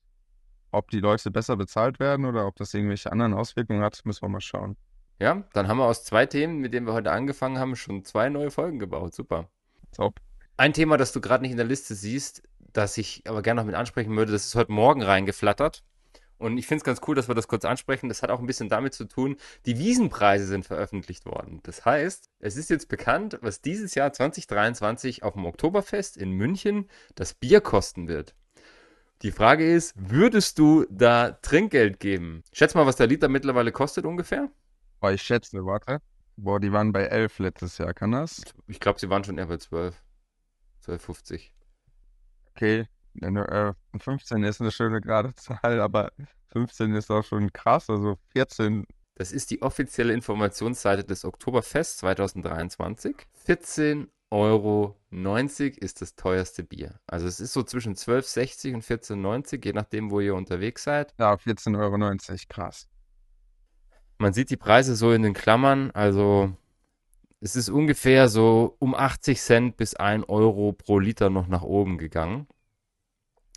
Ob die Leute besser bezahlt werden oder ob das irgendwelche anderen Auswirkungen hat, müssen wir mal schauen. Ja, dann haben wir aus zwei Themen, mit denen wir heute angefangen haben, schon zwei neue Folgen gebaut. Super. Top. Ein Thema, das du gerade nicht in der Liste siehst, das ich aber gerne noch mit ansprechen würde, das ist heute Morgen reingeflattert. Und ich finde es ganz cool, dass wir das kurz ansprechen. Das hat auch ein bisschen damit zu tun, die Wiesenpreise sind veröffentlicht worden. Das heißt, es ist jetzt bekannt, was dieses Jahr 2023 auf dem Oktoberfest in München das Bier kosten wird. Die Frage ist, würdest du da Trinkgeld geben? Schätz mal, was der Liter mittlerweile kostet ungefähr? Boah, ich schätze, warte. Boah, die waren bei 11 letztes Jahr, kann das? Ich glaube, sie waren schon eher bei 12. 12,50. Okay, 15 ist eine schöne gerade [laughs] Zahl, aber 15 ist auch schon krass, also 14. Das ist die offizielle Informationsseite des Oktoberfest 2023. 14,90 Euro ist das teuerste Bier. Also es ist so zwischen 12,60 und 14,90, je nachdem, wo ihr unterwegs seid. Ja, 14,90 Euro, krass. Man sieht die Preise so in den Klammern, also es ist ungefähr so um 80 Cent bis 1 Euro pro Liter noch nach oben gegangen.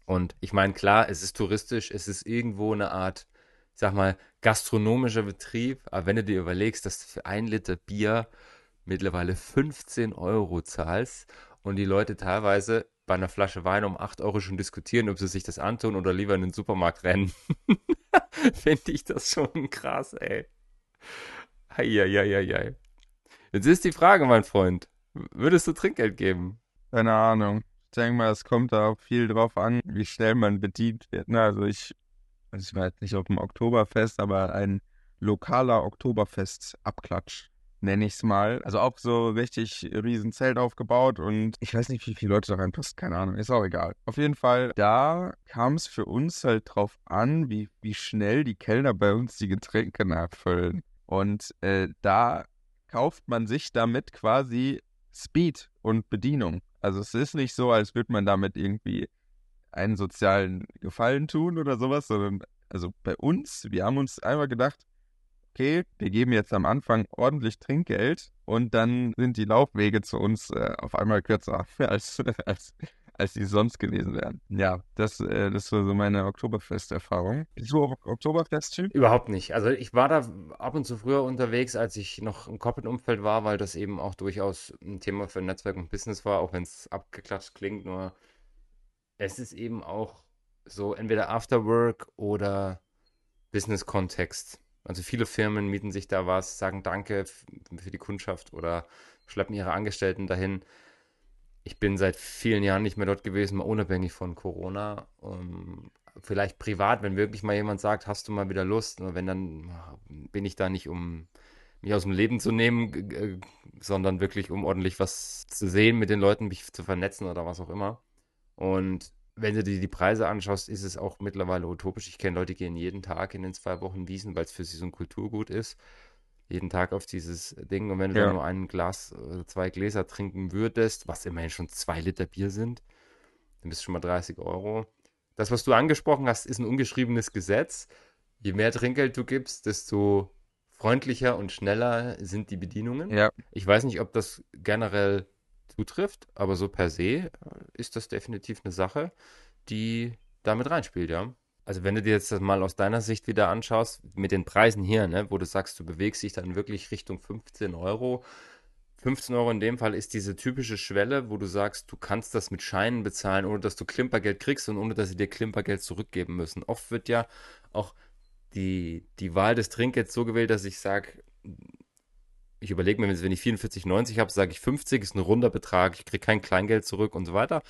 Und ich meine, klar, es ist touristisch, es ist irgendwo eine Art, ich sag mal, gastronomischer Betrieb. Aber wenn du dir überlegst, dass du für ein Liter Bier mittlerweile 15 Euro zahlst und die Leute teilweise bei einer Flasche Wein um 8 Euro schon diskutieren, ob sie sich das antun oder lieber in den Supermarkt rennen. [laughs] Finde ich das schon krass, ey. Eieieiei. Jetzt ist die Frage, mein Freund. Würdest du Trinkgeld geben? Keine Ahnung. Denke mal, es kommt da auch viel drauf an, wie schnell man bedient wird. Ne? Also ich, also ich war jetzt nicht auf dem Oktoberfest, aber ein lokaler Oktoberfest-Abklatsch nenne ich es mal. Also auch so richtig riesen Zelt aufgebaut und ich weiß nicht, wie viele Leute da reinpassen, keine Ahnung, ist auch egal. Auf jeden Fall, da kam es für uns halt drauf an, wie, wie schnell die Kellner bei uns die Getränke nachfüllen. Und äh, da kauft man sich damit quasi Speed und Bedienung. Also es ist nicht so, als würde man damit irgendwie einen sozialen Gefallen tun oder sowas, sondern also bei uns, wir haben uns einmal gedacht, okay, wir geben jetzt am Anfang ordentlich Trinkgeld und dann sind die Laufwege zu uns äh, auf einmal kürzer [laughs] als, als, als die sonst gewesen wären. Ja, das, äh, das war so meine Oktoberfest-Erfahrung. Bist du Oktoberfest-Typ? Überhaupt nicht. Also ich war da ab und zu früher unterwegs, als ich noch im Corporate-Umfeld war, weil das eben auch durchaus ein Thema für Netzwerk und Business war, auch wenn es abgeklatscht klingt, nur es ist eben auch so entweder Afterwork oder Business-Kontext. Also viele Firmen mieten sich da was, sagen Danke für die Kundschaft oder schleppen ihre Angestellten dahin. Ich bin seit vielen Jahren nicht mehr dort gewesen, mal unabhängig von Corona. Um, vielleicht privat, wenn wirklich mal jemand sagt, hast du mal wieder Lust? Wenn dann bin ich da nicht, um mich aus dem Leben zu nehmen, sondern wirklich, um ordentlich was zu sehen mit den Leuten, mich zu vernetzen oder was auch immer. Und wenn du dir die Preise anschaust, ist es auch mittlerweile utopisch. Ich kenne Leute, die gehen jeden Tag in den zwei Wochen Wiesen, weil es für sie so ein Kulturgut ist. Jeden Tag auf dieses Ding. Und wenn du ja. dann nur ein Glas oder zwei Gläser trinken würdest, was immerhin schon zwei Liter Bier sind, dann bist du schon mal 30 Euro. Das, was du angesprochen hast, ist ein ungeschriebenes Gesetz. Je mehr Trinkgeld du gibst, desto freundlicher und schneller sind die Bedienungen. Ja. Ich weiß nicht, ob das generell zutrifft, aber so per se äh, ist das definitiv eine Sache, die damit reinspielt, ja. Also wenn du dir jetzt das mal aus deiner Sicht wieder anschaust, mit den Preisen hier, ne, wo du sagst, du bewegst dich dann wirklich Richtung 15 Euro. 15 Euro in dem Fall ist diese typische Schwelle, wo du sagst, du kannst das mit Scheinen bezahlen, ohne dass du Klimpergeld kriegst und ohne dass sie dir Klimpergeld zurückgeben müssen. Oft wird ja auch die, die Wahl des Trinkgelds so gewählt, dass ich sage, ich überlege mir, wenn ich 44,90 habe, sage ich 50 ist ein runder Betrag, ich kriege kein Kleingeld zurück und so weiter,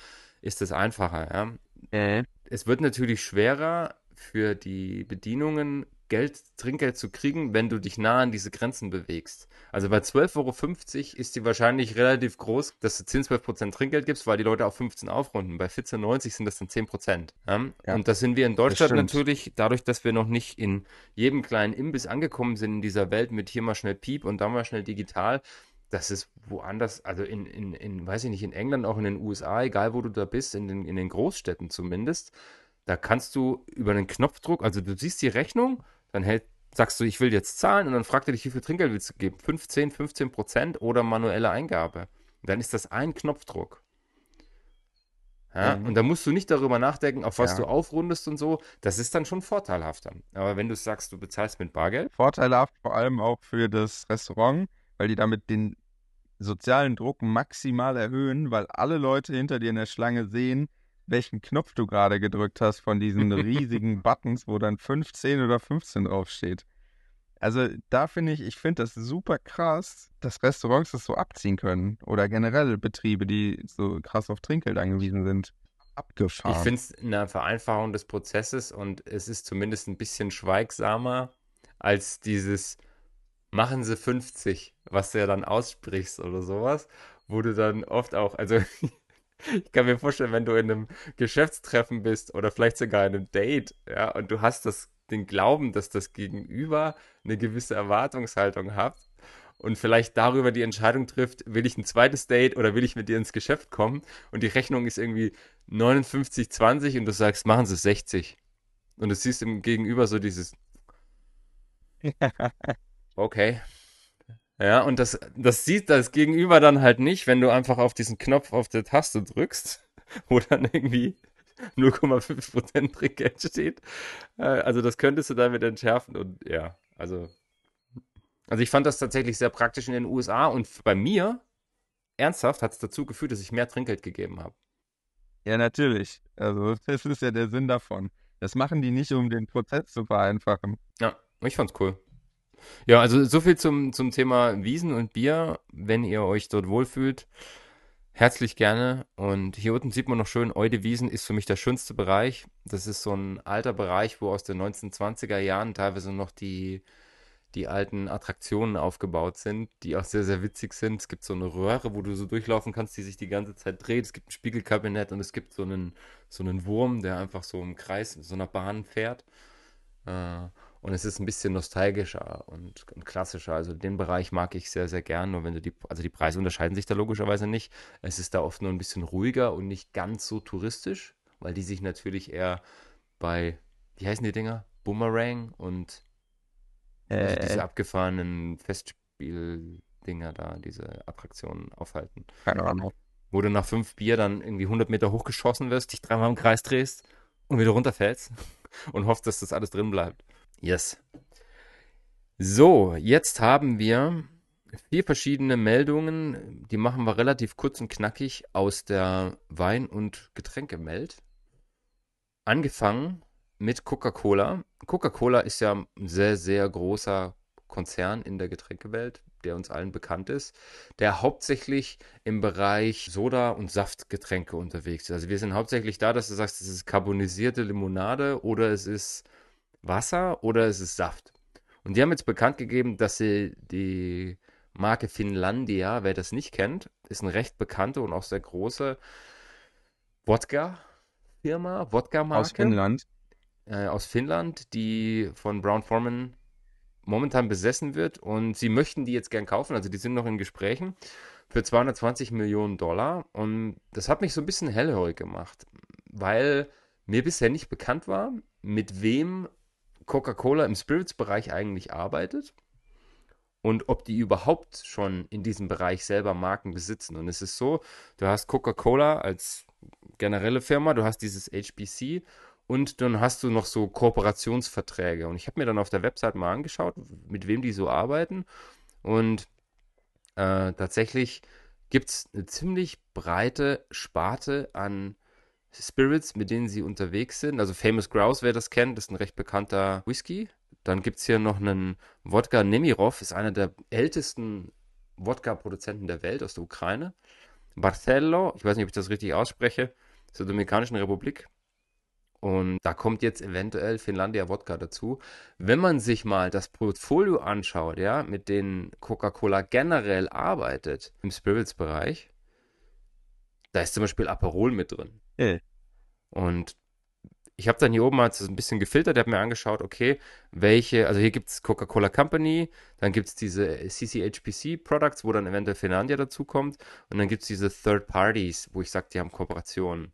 ist es einfacher. Ja? Äh. Es wird natürlich schwerer für die Bedienungen Geld, Trinkgeld zu kriegen, wenn du dich nah an diese Grenzen bewegst. Also bei 12,50 Euro ist die wahrscheinlich relativ groß, dass du 10, 12 Prozent Trinkgeld gibst, weil die Leute auf 15 aufrunden. Bei 14,90 sind das dann 10 Prozent. Ja? Ja, und das sind wir in Deutschland natürlich, dadurch, dass wir noch nicht in jedem kleinen Imbiss angekommen sind in dieser Welt mit hier mal schnell Piep und da mal schnell digital. Das ist woanders, also in, in, in, weiß ich nicht, in England, auch in den USA, egal wo du da bist, in den, in den Großstädten zumindest, da kannst du über einen Knopfdruck, also du siehst die Rechnung, dann hält, sagst du, ich will jetzt zahlen und dann fragt er dich, wie viel Trinkgeld willst du geben? 15, 15 Prozent oder manuelle Eingabe. Und dann ist das ein Knopfdruck. Ja, mhm. Und da musst du nicht darüber nachdenken, auf was ja. du aufrundest und so. Das ist dann schon vorteilhafter. Aber wenn du sagst, du bezahlst mit Bargeld. Vorteilhaft vor allem auch für das Restaurant, weil die damit den sozialen Druck maximal erhöhen, weil alle Leute hinter dir in der Schlange sehen, welchen Knopf du gerade gedrückt hast von diesen [laughs] riesigen Buttons, wo dann 15 oder 15 draufsteht. Also da finde ich, ich finde das super krass, dass Restaurants das so abziehen können. Oder generell Betriebe, die so krass auf Trinkgeld angewiesen sind. Abgefahren. Ich finde es eine Vereinfachung des Prozesses und es ist zumindest ein bisschen schweigsamer als dieses machen Sie 50, was du ja dann aussprichst oder sowas, wo du dann oft auch, also [laughs] ich kann mir vorstellen, wenn du in einem Geschäftstreffen bist oder vielleicht sogar in einem Date, ja, und du hast das, den Glauben, dass das Gegenüber eine gewisse Erwartungshaltung hat und vielleicht darüber die Entscheidung trifft, will ich ein zweites Date oder will ich mit dir ins Geschäft kommen und die Rechnung ist irgendwie 59,20 und du sagst, machen Sie 60. Und du siehst im Gegenüber so dieses, [laughs] okay, ja, und das, das sieht das Gegenüber dann halt nicht, wenn du einfach auf diesen Knopf auf der Taste drückst, [laughs] wo dann irgendwie 0,5% Trinkgeld steht. Äh, also das könntest du damit entschärfen und ja, also. Also ich fand das tatsächlich sehr praktisch in den USA und bei mir, ernsthaft, hat es dazu geführt, dass ich mehr Trinkgeld gegeben habe. Ja, natürlich. Also [laughs] das ist ja der Sinn davon. Das machen die nicht, um den Prozess zu vereinfachen. Ja, ich fand's cool. Ja, also so viel zum, zum Thema Wiesen und Bier. Wenn ihr euch dort wohlfühlt, herzlich gerne. Und hier unten sieht man noch schön, Eude Wiesen ist für mich der schönste Bereich. Das ist so ein alter Bereich, wo aus den 1920er Jahren teilweise noch die, die alten Attraktionen aufgebaut sind, die auch sehr, sehr witzig sind. Es gibt so eine Röhre, wo du so durchlaufen kannst, die sich die ganze Zeit dreht. Es gibt ein Spiegelkabinett und es gibt so einen, so einen Wurm, der einfach so im Kreis so einer Bahn fährt. Äh, und es ist ein bisschen nostalgischer und, und, klassischer. Also den Bereich mag ich sehr, sehr gern. Nur wenn du die, also die Preise unterscheiden sich da logischerweise nicht. Es ist da oft nur ein bisschen ruhiger und nicht ganz so touristisch, weil die sich natürlich eher bei, wie heißen die Dinger? Boomerang und also äh, diese abgefahrenen Festspieldinger da, diese Attraktionen aufhalten. Keine Ahnung. Wo du nach fünf Bier dann irgendwie 100 Meter hochgeschossen wirst, dich dreimal im Kreis drehst und wieder runterfällst [laughs] und hoffst, dass das alles drin bleibt. Yes. So, jetzt haben wir vier verschiedene Meldungen. Die machen wir relativ kurz und knackig aus der Wein- und Getränkewelt. angefangen mit Coca-Cola. Coca-Cola ist ja ein sehr, sehr großer Konzern in der Getränkewelt, der uns allen bekannt ist, der hauptsächlich im Bereich Soda- und Saftgetränke unterwegs ist. Also wir sind hauptsächlich da, dass du sagst, es ist carbonisierte Limonade oder es ist Wasser oder es ist Saft. Und die haben jetzt bekannt gegeben, dass sie die Marke Finlandia, wer das nicht kennt, ist eine recht bekannte und auch sehr große Wodka-Firma, Wodka-Marke. Aus Finnland. Äh, aus Finnland, die von Brown Forman momentan besessen wird und sie möchten die jetzt gern kaufen, also die sind noch in Gesprächen für 220 Millionen Dollar und das hat mich so ein bisschen hellhörig gemacht, weil mir bisher nicht bekannt war, mit wem Coca-Cola im Spirits-Bereich eigentlich arbeitet und ob die überhaupt schon in diesem Bereich selber Marken besitzen. Und es ist so, du hast Coca-Cola als generelle Firma, du hast dieses HBC und dann hast du noch so Kooperationsverträge. Und ich habe mir dann auf der Website mal angeschaut, mit wem die so arbeiten. Und äh, tatsächlich gibt es eine ziemlich breite Sparte an Spirits, mit denen sie unterwegs sind. Also Famous Grouse, wer das kennt, ist ein recht bekannter Whisky. Dann gibt es hier noch einen Wodka Nemirov, ist einer der ältesten Wodka-Produzenten der Welt aus der Ukraine. Barcello, ich weiß nicht, ob ich das richtig ausspreche, aus der Dominikanischen Republik. Und da kommt jetzt eventuell Finlandia Wodka dazu. Wenn man sich mal das Portfolio anschaut, ja, mit denen Coca-Cola generell arbeitet im Spirits-Bereich, da ist zum Beispiel Aperol mit drin. Äh. Und ich habe dann hier oben mal ein bisschen gefiltert, habe mir angeschaut, okay, welche, also hier gibt es Coca-Cola Company, dann gibt es diese CCHPC Products, wo dann eventuell Finlandia dazukommt und dann gibt es diese Third Parties, wo ich sage, die haben Kooperationen.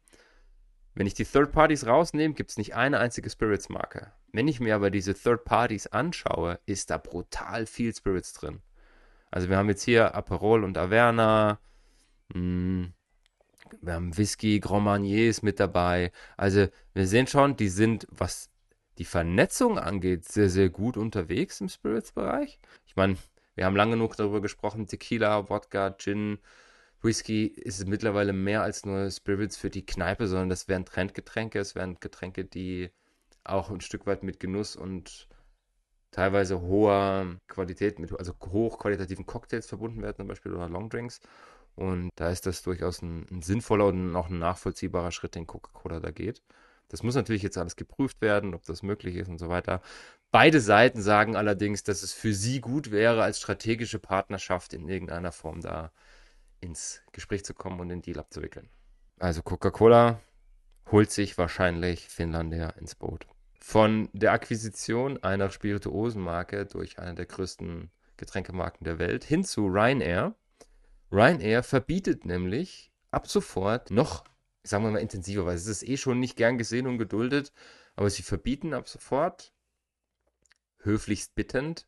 Wenn ich die Third Parties rausnehme, gibt es nicht eine einzige Spirits-Marke. Wenn ich mir aber diese Third Parties anschaue, ist da brutal viel Spirits drin. Also wir haben jetzt hier Aperol und Averna, mh, hm, wir haben Whisky, Grand Marnier ist mit dabei. Also wir sehen schon, die sind, was die Vernetzung angeht, sehr, sehr gut unterwegs im Spirits-Bereich. Ich meine, wir haben lange genug darüber gesprochen, Tequila, Wodka, Gin, Whisky ist mittlerweile mehr als nur Spirits für die Kneipe, sondern das wären Trendgetränke, es wären Getränke, die auch ein Stück weit mit Genuss und teilweise hoher Qualität, mit, also hochqualitativen Cocktails verbunden werden, zum Beispiel oder Longdrinks. Und da ist das durchaus ein, ein sinnvoller und auch ein nachvollziehbarer Schritt, den Coca-Cola da geht. Das muss natürlich jetzt alles geprüft werden, ob das möglich ist und so weiter. Beide Seiten sagen allerdings, dass es für sie gut wäre, als strategische Partnerschaft in irgendeiner Form da ins Gespräch zu kommen und den Deal abzuwickeln. Also Coca-Cola holt sich wahrscheinlich Finlandia ins Boot. Von der Akquisition einer Spirituosenmarke durch eine der größten Getränkemarken der Welt hin zu Ryanair. Ryanair verbietet nämlich ab sofort noch, sagen wir mal intensiver, weil es ist eh schon nicht gern gesehen und geduldet, aber sie verbieten ab sofort, höflichst bittend,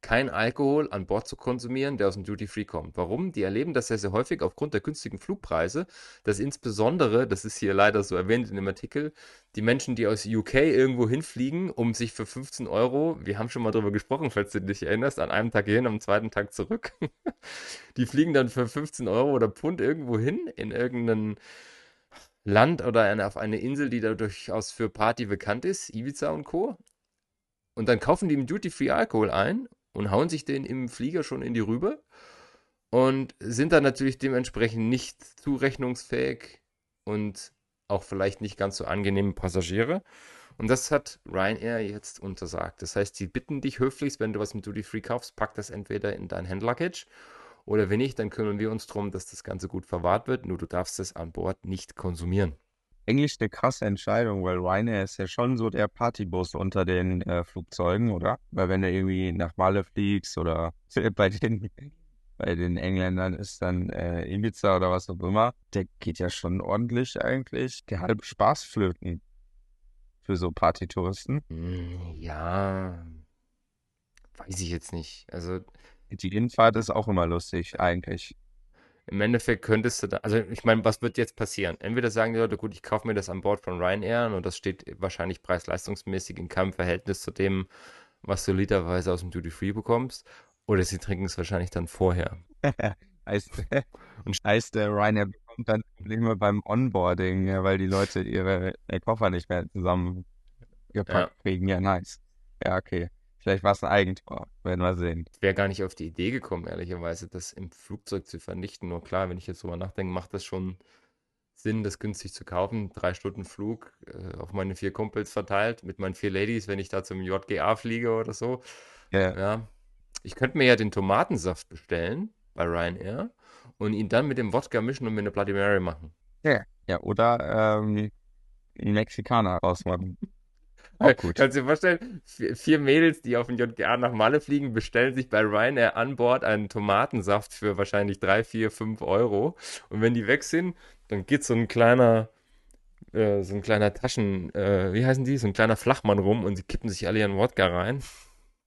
kein Alkohol an Bord zu konsumieren, der aus dem Duty Free kommt. Warum? Die erleben das sehr, sehr häufig aufgrund der günstigen Flugpreise, dass insbesondere, das ist hier leider so erwähnt in dem Artikel, die Menschen, die aus UK irgendwo hinfliegen, um sich für 15 Euro, wir haben schon mal drüber gesprochen, falls du dich erinnerst, an einem Tag hin, am zweiten Tag zurück, [laughs] die fliegen dann für 15 Euro oder Pfund irgendwo hin, in irgendein Land oder auf eine Insel, die da durchaus für Party bekannt ist, Ibiza und Co. Und dann kaufen die im Duty Free Alkohol ein und hauen sich den im Flieger schon in die Rübe und sind dann natürlich dementsprechend nicht zurechnungsfähig und auch vielleicht nicht ganz so angenehme Passagiere. Und das hat Ryanair jetzt untersagt. Das heißt, sie bitten dich höflichst, wenn du was mit Duty Free kaufst, pack das entweder in dein Handluggage oder wenn nicht, dann kümmern wir uns darum, dass das Ganze gut verwahrt wird. Nur du darfst es an Bord nicht konsumieren eigentlich eine krasse Entscheidung, weil Ryanair ist ja schon so der Partybus unter den äh, Flugzeugen, oder? Weil wenn du irgendwie nach Malle fliegst oder [laughs] bei den, bei den Engländern ist dann äh, Ibiza oder was auch immer, der geht ja schon ordentlich eigentlich der halbe Spaß flöten für so Partytouristen. Hm, ja, weiß ich jetzt nicht. Also die Innenfahrt ist auch immer lustig eigentlich. Im Endeffekt könntest du da, also ich meine, was wird jetzt passieren? Entweder sagen die Leute, gut, ich kaufe mir das an Bord von Ryanair und das steht wahrscheinlich preis-leistungsmäßig in keinem Verhältnis zu dem, was du literweise aus dem Duty Free bekommst, oder sie trinken es wahrscheinlich dann vorher. [laughs] heißt, [laughs] und heißt der Ryanair bekommt kommt dann Probleme beim Onboarding, ja, weil die Leute ihre äh, Koffer nicht mehr zusammengepackt ja. kriegen. Ja, nice. Ja, okay. Vielleicht war es ein Eigentor, werden wir sehen. Ich wäre gar nicht auf die Idee gekommen, ehrlicherweise, das im Flugzeug zu vernichten. Nur klar, wenn ich jetzt drüber nachdenke, macht das schon Sinn, das günstig zu kaufen. Drei Stunden Flug äh, auf meine vier Kumpels verteilt mit meinen vier Ladies, wenn ich da zum JGA fliege oder so. Ja. ja. Ich könnte mir ja den Tomatensaft bestellen bei Ryanair und ihn dann mit dem Wodka mischen und mir eine Bloody Mary machen. Ja, ja oder ähm, einen Mexikaner rausmachen. Auch gut. Kannst du dir vorstellen, vier Mädels, die auf den JGA nach Malle fliegen, bestellen sich bei Ryanair an Bord einen Tomatensaft für wahrscheinlich drei, vier, fünf Euro. Und wenn die weg sind, dann geht so ein kleiner, äh, so ein kleiner Taschen, äh, wie heißen die? So ein kleiner Flachmann rum und sie kippen sich alle ihren Wodka rein.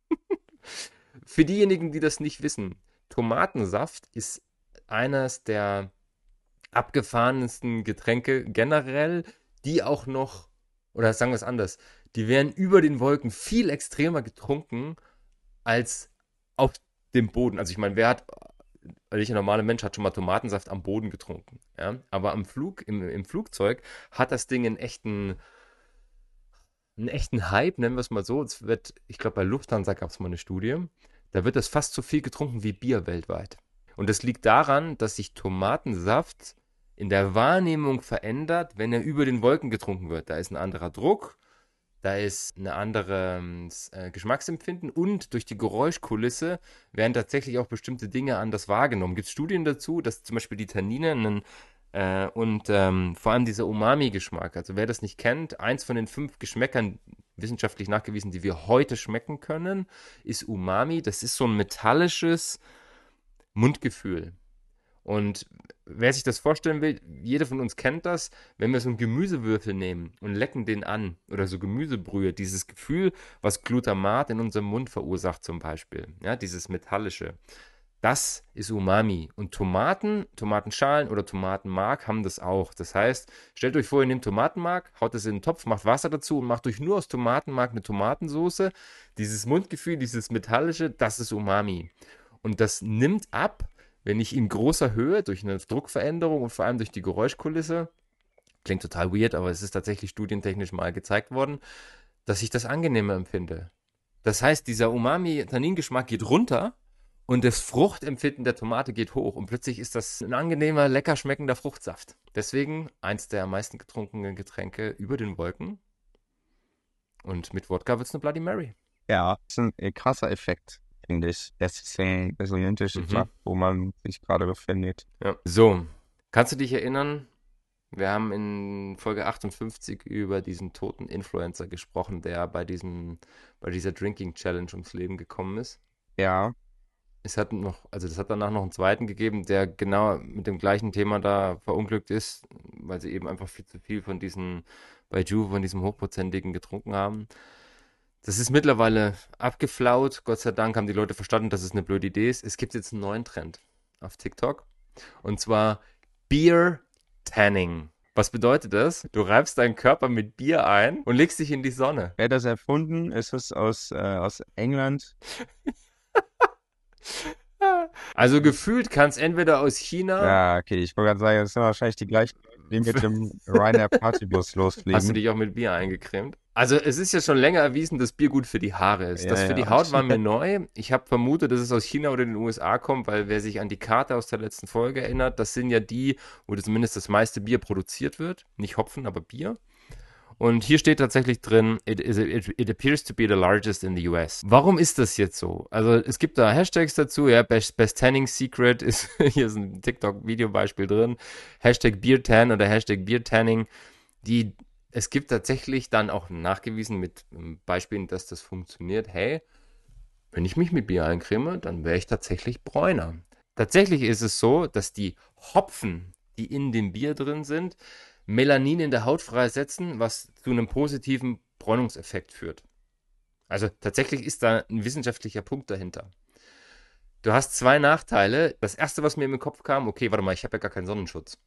[laughs] für diejenigen, die das nicht wissen, Tomatensaft ist eines der abgefahrensten Getränke generell, die auch noch, oder sagen wir es anders, die werden über den Wolken viel extremer getrunken als auf dem Boden. Also ich meine, wer hat, weil ich ein normaler Mensch, hat schon mal Tomatensaft am Boden getrunken. Ja? Aber am Flug, im, im Flugzeug hat das Ding einen echten, einen echten Hype, nennen wir es mal so. Es wird, ich glaube, bei Lufthansa gab es mal eine Studie. Da wird das fast so viel getrunken wie Bier weltweit. Und das liegt daran, dass sich Tomatensaft in der Wahrnehmung verändert, wenn er über den Wolken getrunken wird. Da ist ein anderer Druck, da ist ein anderes äh, Geschmacksempfinden und durch die Geräuschkulisse werden tatsächlich auch bestimmte Dinge anders wahrgenommen. Gibt es Studien dazu, dass zum Beispiel die Tannine einen, äh, und ähm, vor allem dieser Umami-Geschmack, also wer das nicht kennt, eins von den fünf Geschmäckern, wissenschaftlich nachgewiesen, die wir heute schmecken können, ist Umami. Das ist so ein metallisches Mundgefühl. Und wer sich das vorstellen will, jeder von uns kennt das, wenn wir so einen Gemüsewürfel nehmen und lecken den an oder so Gemüsebrühe, dieses Gefühl, was Glutamat in unserem Mund verursacht zum Beispiel, ja, dieses metallische. Das ist Umami. Und Tomaten, Tomatenschalen oder Tomatenmark haben das auch. Das heißt, stellt euch vor, ihr nehmt Tomatenmark, haut es in den Topf, macht Wasser dazu und macht euch nur aus Tomatenmark eine Tomatensoße. Dieses Mundgefühl, dieses metallische, das ist Umami. Und das nimmt ab, wenn ich in großer Höhe durch eine Druckveränderung und vor allem durch die Geräuschkulisse, klingt total weird, aber es ist tatsächlich studientechnisch mal gezeigt worden, dass ich das angenehmer empfinde. Das heißt, dieser Umami-Tanningeschmack geht runter und das Fruchtempfinden der Tomate geht hoch und plötzlich ist das ein angenehmer, lecker schmeckender Fruchtsaft. Deswegen eins der am meisten getrunkenen Getränke über den Wolken. Und mit Wodka wird es eine Bloody Mary. Ja, ist ein krasser Effekt finde ich. Das ist ein resilientes mhm. wo man sich gerade befindet. Ja. So, kannst du dich erinnern? Wir haben in Folge 58 über diesen toten Influencer gesprochen, der bei diesem, bei dieser Drinking Challenge ums Leben gekommen ist. Ja. Es hat noch, also das hat danach noch einen zweiten gegeben, der genau mit dem gleichen Thema da verunglückt ist, weil sie eben einfach viel zu viel von diesen, bei Juve, von diesem Hochprozentigen getrunken haben. Das ist mittlerweile abgeflaut. Gott sei Dank haben die Leute verstanden, dass es eine blöde Idee ist. Es gibt jetzt einen neuen Trend auf TikTok. Und zwar Beer Tanning. Was bedeutet das? Du reibst deinen Körper mit Bier ein und legst dich in die Sonne. Wer hat das erfunden? Ist es aus, äh, aus England? [laughs] also gefühlt kann es entweder aus China. Ja, okay, ich wollte gerade sagen, das sind wahrscheinlich die gleichen, die mit dem [laughs] Ryanair Partybus losfliegen. Hast du dich auch mit Bier eingecremt? Also es ist ja schon länger erwiesen, dass Bier gut für die Haare ist. Ja, das für ja, die Haut war mir neu. Ich habe vermutet, dass es aus China oder den USA kommt, weil wer sich an die Karte aus der letzten Folge erinnert, das sind ja die, wo zumindest das meiste Bier produziert wird. Nicht Hopfen, aber Bier. Und hier steht tatsächlich drin, it, is, it, it, appears to be the largest in the US. Warum ist das jetzt so? Also es gibt da Hashtags dazu, ja, Best, Best Tanning Secret [laughs] ist, hier ist ein TikTok-Videobeispiel drin, Hashtag Beer Tan oder Hashtag Beer Tanning, die es gibt tatsächlich dann auch nachgewiesen mit ähm, Beispielen, dass das funktioniert. Hey, wenn ich mich mit Bier eincreme, dann wäre ich tatsächlich bräuner. Tatsächlich ist es so, dass die Hopfen, die in dem Bier drin sind, Melanin in der Haut freisetzen, was zu einem positiven Bräunungseffekt führt. Also tatsächlich ist da ein wissenschaftlicher Punkt dahinter. Du hast zwei Nachteile. Das erste, was mir in den Kopf kam, okay, warte mal, ich habe ja gar keinen Sonnenschutz.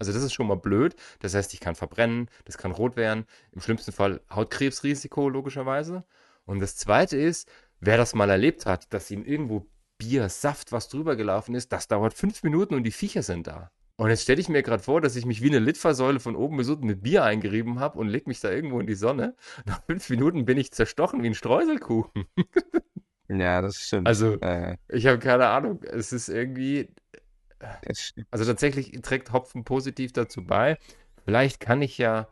Also das ist schon mal blöd. Das heißt, ich kann verbrennen, das kann rot werden. Im schlimmsten Fall Hautkrebsrisiko logischerweise. Und das Zweite ist, wer das mal erlebt hat, dass ihm irgendwo Bier, Saft, was drüber gelaufen ist, das dauert fünf Minuten und die Viecher sind da. Und jetzt stelle ich mir gerade vor, dass ich mich wie eine Litfaßsäule von oben bis unten mit Bier eingerieben habe und leg mich da irgendwo in die Sonne. Nach fünf Minuten bin ich zerstochen wie ein Streuselkuchen. Ja, das stimmt. Also, Äh, ich habe keine Ahnung. Es ist irgendwie. Also tatsächlich trägt Hopfen positiv dazu bei. Vielleicht kann ich ja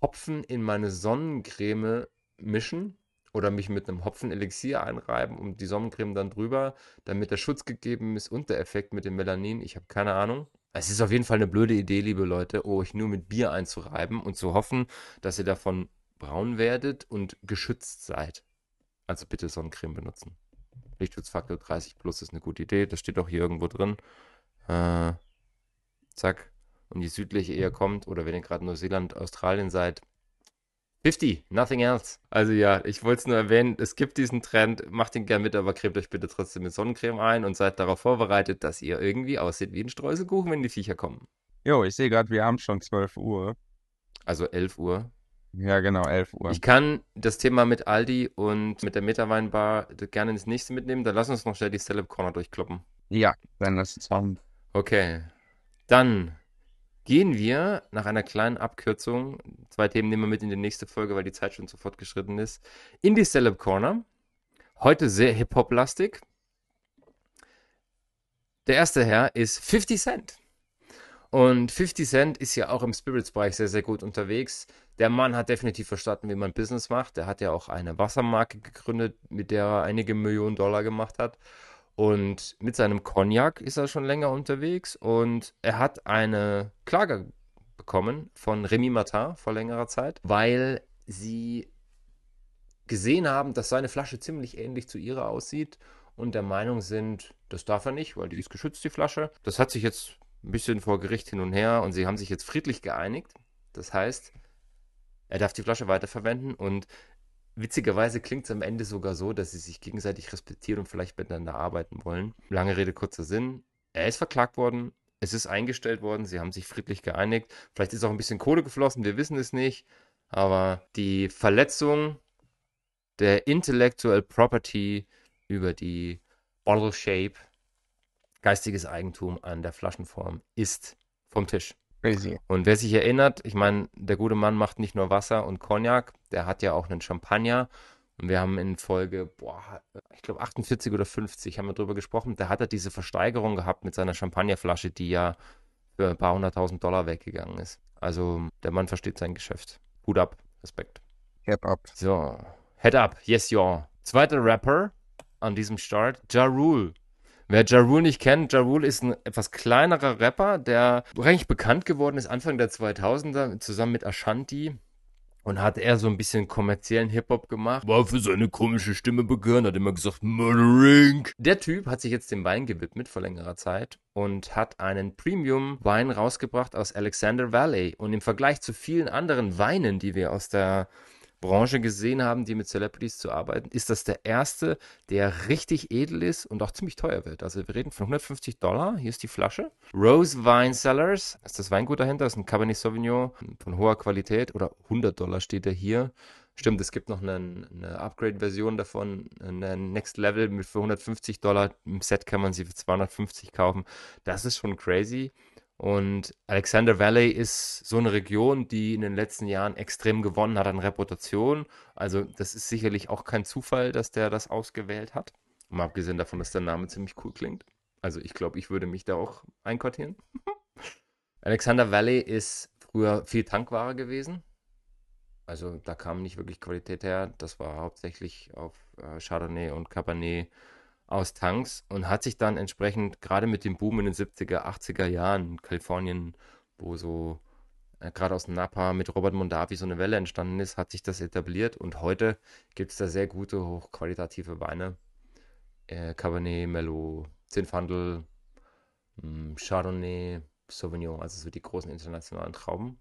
Hopfen in meine Sonnencreme mischen oder mich mit einem Hopfenelixier einreiben und die Sonnencreme dann drüber, damit der Schutz gegeben ist und der Effekt mit dem Melanin. Ich habe keine Ahnung. Es ist auf jeden Fall eine blöde Idee, liebe Leute, euch nur mit Bier einzureiben und zu hoffen, dass ihr davon braun werdet und geschützt seid. Also bitte Sonnencreme benutzen. Lichtschutzfaktor 30 plus ist eine gute Idee. Das steht auch hier irgendwo drin. Äh, zack. Und je südlicher ihr kommt, oder wenn ihr gerade Neuseeland, Australien seid, 50, nothing else. Also ja, ich wollte es nur erwähnen, es gibt diesen Trend, macht ihn gern mit, aber cremt euch bitte trotzdem mit Sonnencreme ein und seid darauf vorbereitet, dass ihr irgendwie aussieht wie ein Streuselkuchen, wenn die Viecher kommen. Jo, ich sehe gerade, wir haben schon 12 Uhr. Also 11 Uhr. Ja, genau, 11 Uhr. Ich kann das Thema mit Aldi und mit der Metaweinbar gerne ins nächste mitnehmen. Dann lass uns noch schnell die Celeb Corner durchkloppen. Ja, dann lass uns machen. Okay. Dann gehen wir nach einer kleinen Abkürzung, zwei Themen nehmen wir mit in die nächste Folge, weil die Zeit schon zu fortgeschritten ist, in die Celeb Corner. Heute sehr Hip-Hop-lastig. Der erste Herr ist 50 Cent. Und 50 Cent ist ja auch im Spirits-Bereich sehr, sehr gut unterwegs. Der Mann hat definitiv verstanden, wie man Business macht. Der hat ja auch eine Wassermarke gegründet, mit der er einige Millionen Dollar gemacht hat. Und mit seinem Cognac ist er schon länger unterwegs. Und er hat eine Klage bekommen von Remy Martin vor längerer Zeit, weil sie gesehen haben, dass seine Flasche ziemlich ähnlich zu ihrer aussieht und der Meinung sind, das darf er nicht, weil die ist geschützt, die Flasche. Das hat sich jetzt ein bisschen vor Gericht hin und her und sie haben sich jetzt friedlich geeinigt. Das heißt, er darf die Flasche weiterverwenden und witzigerweise klingt es am Ende sogar so, dass sie sich gegenseitig respektieren und vielleicht miteinander arbeiten wollen. Lange Rede, kurzer Sinn. Er ist verklagt worden, es ist eingestellt worden, sie haben sich friedlich geeinigt. Vielleicht ist auch ein bisschen Kohle geflossen, wir wissen es nicht. Aber die Verletzung der Intellectual Property über die Bottle Shape, geistiges Eigentum an der Flaschenform, ist vom Tisch. Crazy. Und wer sich erinnert, ich meine, der gute Mann macht nicht nur Wasser und Cognac, der hat ja auch einen Champagner. Und wir haben in Folge, boah, ich glaube 48 oder 50 haben wir drüber gesprochen. Da hat er diese Versteigerung gehabt mit seiner Champagnerflasche, die ja für ein paar hunderttausend Dollar weggegangen ist. Also der Mann versteht sein Geschäft. Hut ab, Respekt. Cap up. So, Head up, yes, y'all. Zweiter Rapper an diesem Start, Ja Rule. Wer Ja Rule nicht kennt, Ja Rule ist ein etwas kleinerer Rapper, der eigentlich bekannt geworden ist Anfang der 2000er zusammen mit Ashanti und hat eher so ein bisschen kommerziellen Hip-Hop gemacht. War für seine komische Stimme bekannt, hat immer gesagt, Murdering. Der Typ hat sich jetzt dem Wein gewidmet vor längerer Zeit und hat einen Premium-Wein rausgebracht aus Alexander Valley. Und im Vergleich zu vielen anderen Weinen, die wir aus der Branche gesehen haben, die mit Celebrities zu arbeiten, ist das der erste, der richtig edel ist und auch ziemlich teuer wird. Also wir reden von 150 Dollar. Hier ist die Flasche. Rose Wine Cellars ist das Weingut dahinter. Das ist ein Cabernet Sauvignon von hoher Qualität oder 100 Dollar steht er hier. Stimmt, es gibt noch eine, eine Upgrade-Version davon, eine Next Level mit für 150 Dollar. Im Set kann man sie für 250 kaufen. Das ist schon crazy. Und Alexander Valley ist so eine Region, die in den letzten Jahren extrem gewonnen hat an Reputation. Also das ist sicherlich auch kein Zufall, dass der das ausgewählt hat. Mal abgesehen davon, dass der Name ziemlich cool klingt. Also ich glaube, ich würde mich da auch einquartieren. [laughs] Alexander Valley ist früher viel Tankware gewesen. Also da kam nicht wirklich Qualität her. Das war hauptsächlich auf äh, Chardonnay und Cabernet aus Tanks und hat sich dann entsprechend, gerade mit dem Boom in den 70er, 80er Jahren in Kalifornien, wo so äh, gerade aus Napa mit Robert Mondavi so eine Welle entstanden ist, hat sich das etabliert und heute gibt es da sehr gute, hochqualitative Weine. Äh, Cabernet, Merlot, Zinfandel, mh, Chardonnay, Sauvignon, also so die großen internationalen Trauben.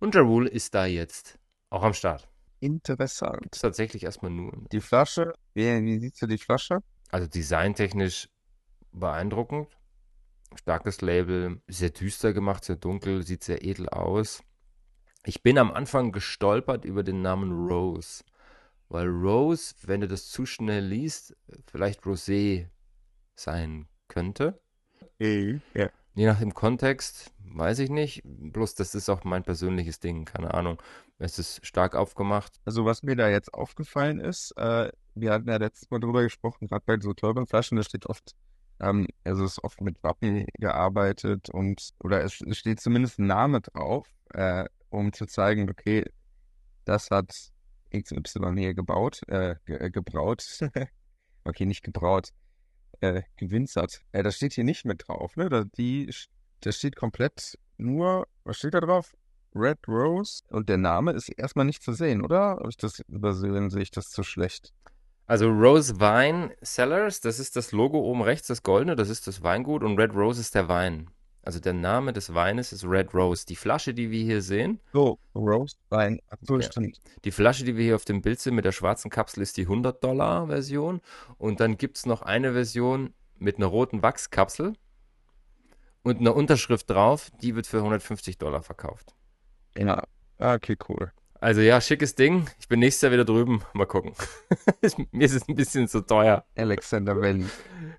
Und Jarul ist da jetzt auch am Start. Interessant. Ist tatsächlich erstmal nur. Die Flasche, wie, wie siehst du die Flasche? Also designtechnisch beeindruckend. Starkes Label, sehr düster gemacht, sehr dunkel, sieht sehr edel aus. Ich bin am Anfang gestolpert über den Namen Rose, weil Rose, wenn du das zu schnell liest, vielleicht Rosé sein könnte. Ja. Je nach dem Kontext, weiß ich nicht. Bloß das ist auch mein persönliches Ding, keine Ahnung. Es ist stark aufgemacht. Also was mir da jetzt aufgefallen ist, äh, wir hatten ja letztes Mal drüber gesprochen, gerade bei so Täubernflaschen, da steht oft, ähm, also ist oft mit Wappen gearbeitet und, oder es, es steht zumindest ein Name drauf, äh, um zu zeigen, okay, das hat XY hier gebaut, äh, ge äh, gebraut. [laughs] okay, nicht gebraut, äh, gewinzert. Äh, das steht hier nicht mit drauf, ne? Da, die, das steht komplett nur, was steht da drauf? Red Rose und der Name ist erstmal nicht zu sehen, oder? Habe ich das übersehen, sehe ich das zu schlecht? Also Rose Wine Cellars, das ist das Logo oben rechts, das goldene, das ist das Weingut und Red Rose ist der Wein. Also der Name des Weines ist Red Rose. Die Flasche, die wir hier sehen. So, Rose Wein. So ja. Die Flasche, die wir hier auf dem Bild sehen mit der schwarzen Kapsel, ist die 100 Dollar Version. Und dann gibt es noch eine Version mit einer roten Wachskapsel und einer Unterschrift drauf. Die wird für 150 Dollar verkauft. Ja, ah, okay, cool. Also ja, schickes Ding. Ich bin nächstes Jahr wieder drüben. Mal gucken. [laughs] Mir ist es ein bisschen zu teuer. Alexander Valley.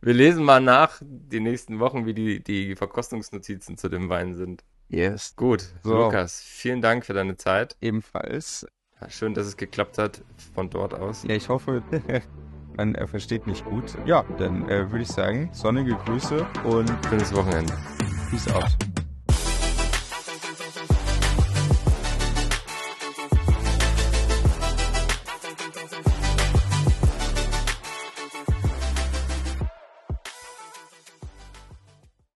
Wir lesen mal nach die nächsten Wochen, wie die, die Verkostungsnotizen zu dem Wein sind. Yes. Gut, so. Lukas, vielen Dank für deine Zeit. Ebenfalls. Ja, schön, dass es geklappt hat von dort aus. Ja, ich hoffe, [laughs] man äh, versteht mich gut. Ja, dann äh, würde ich sagen, sonnige Grüße und schönes Wochenende. Peace out.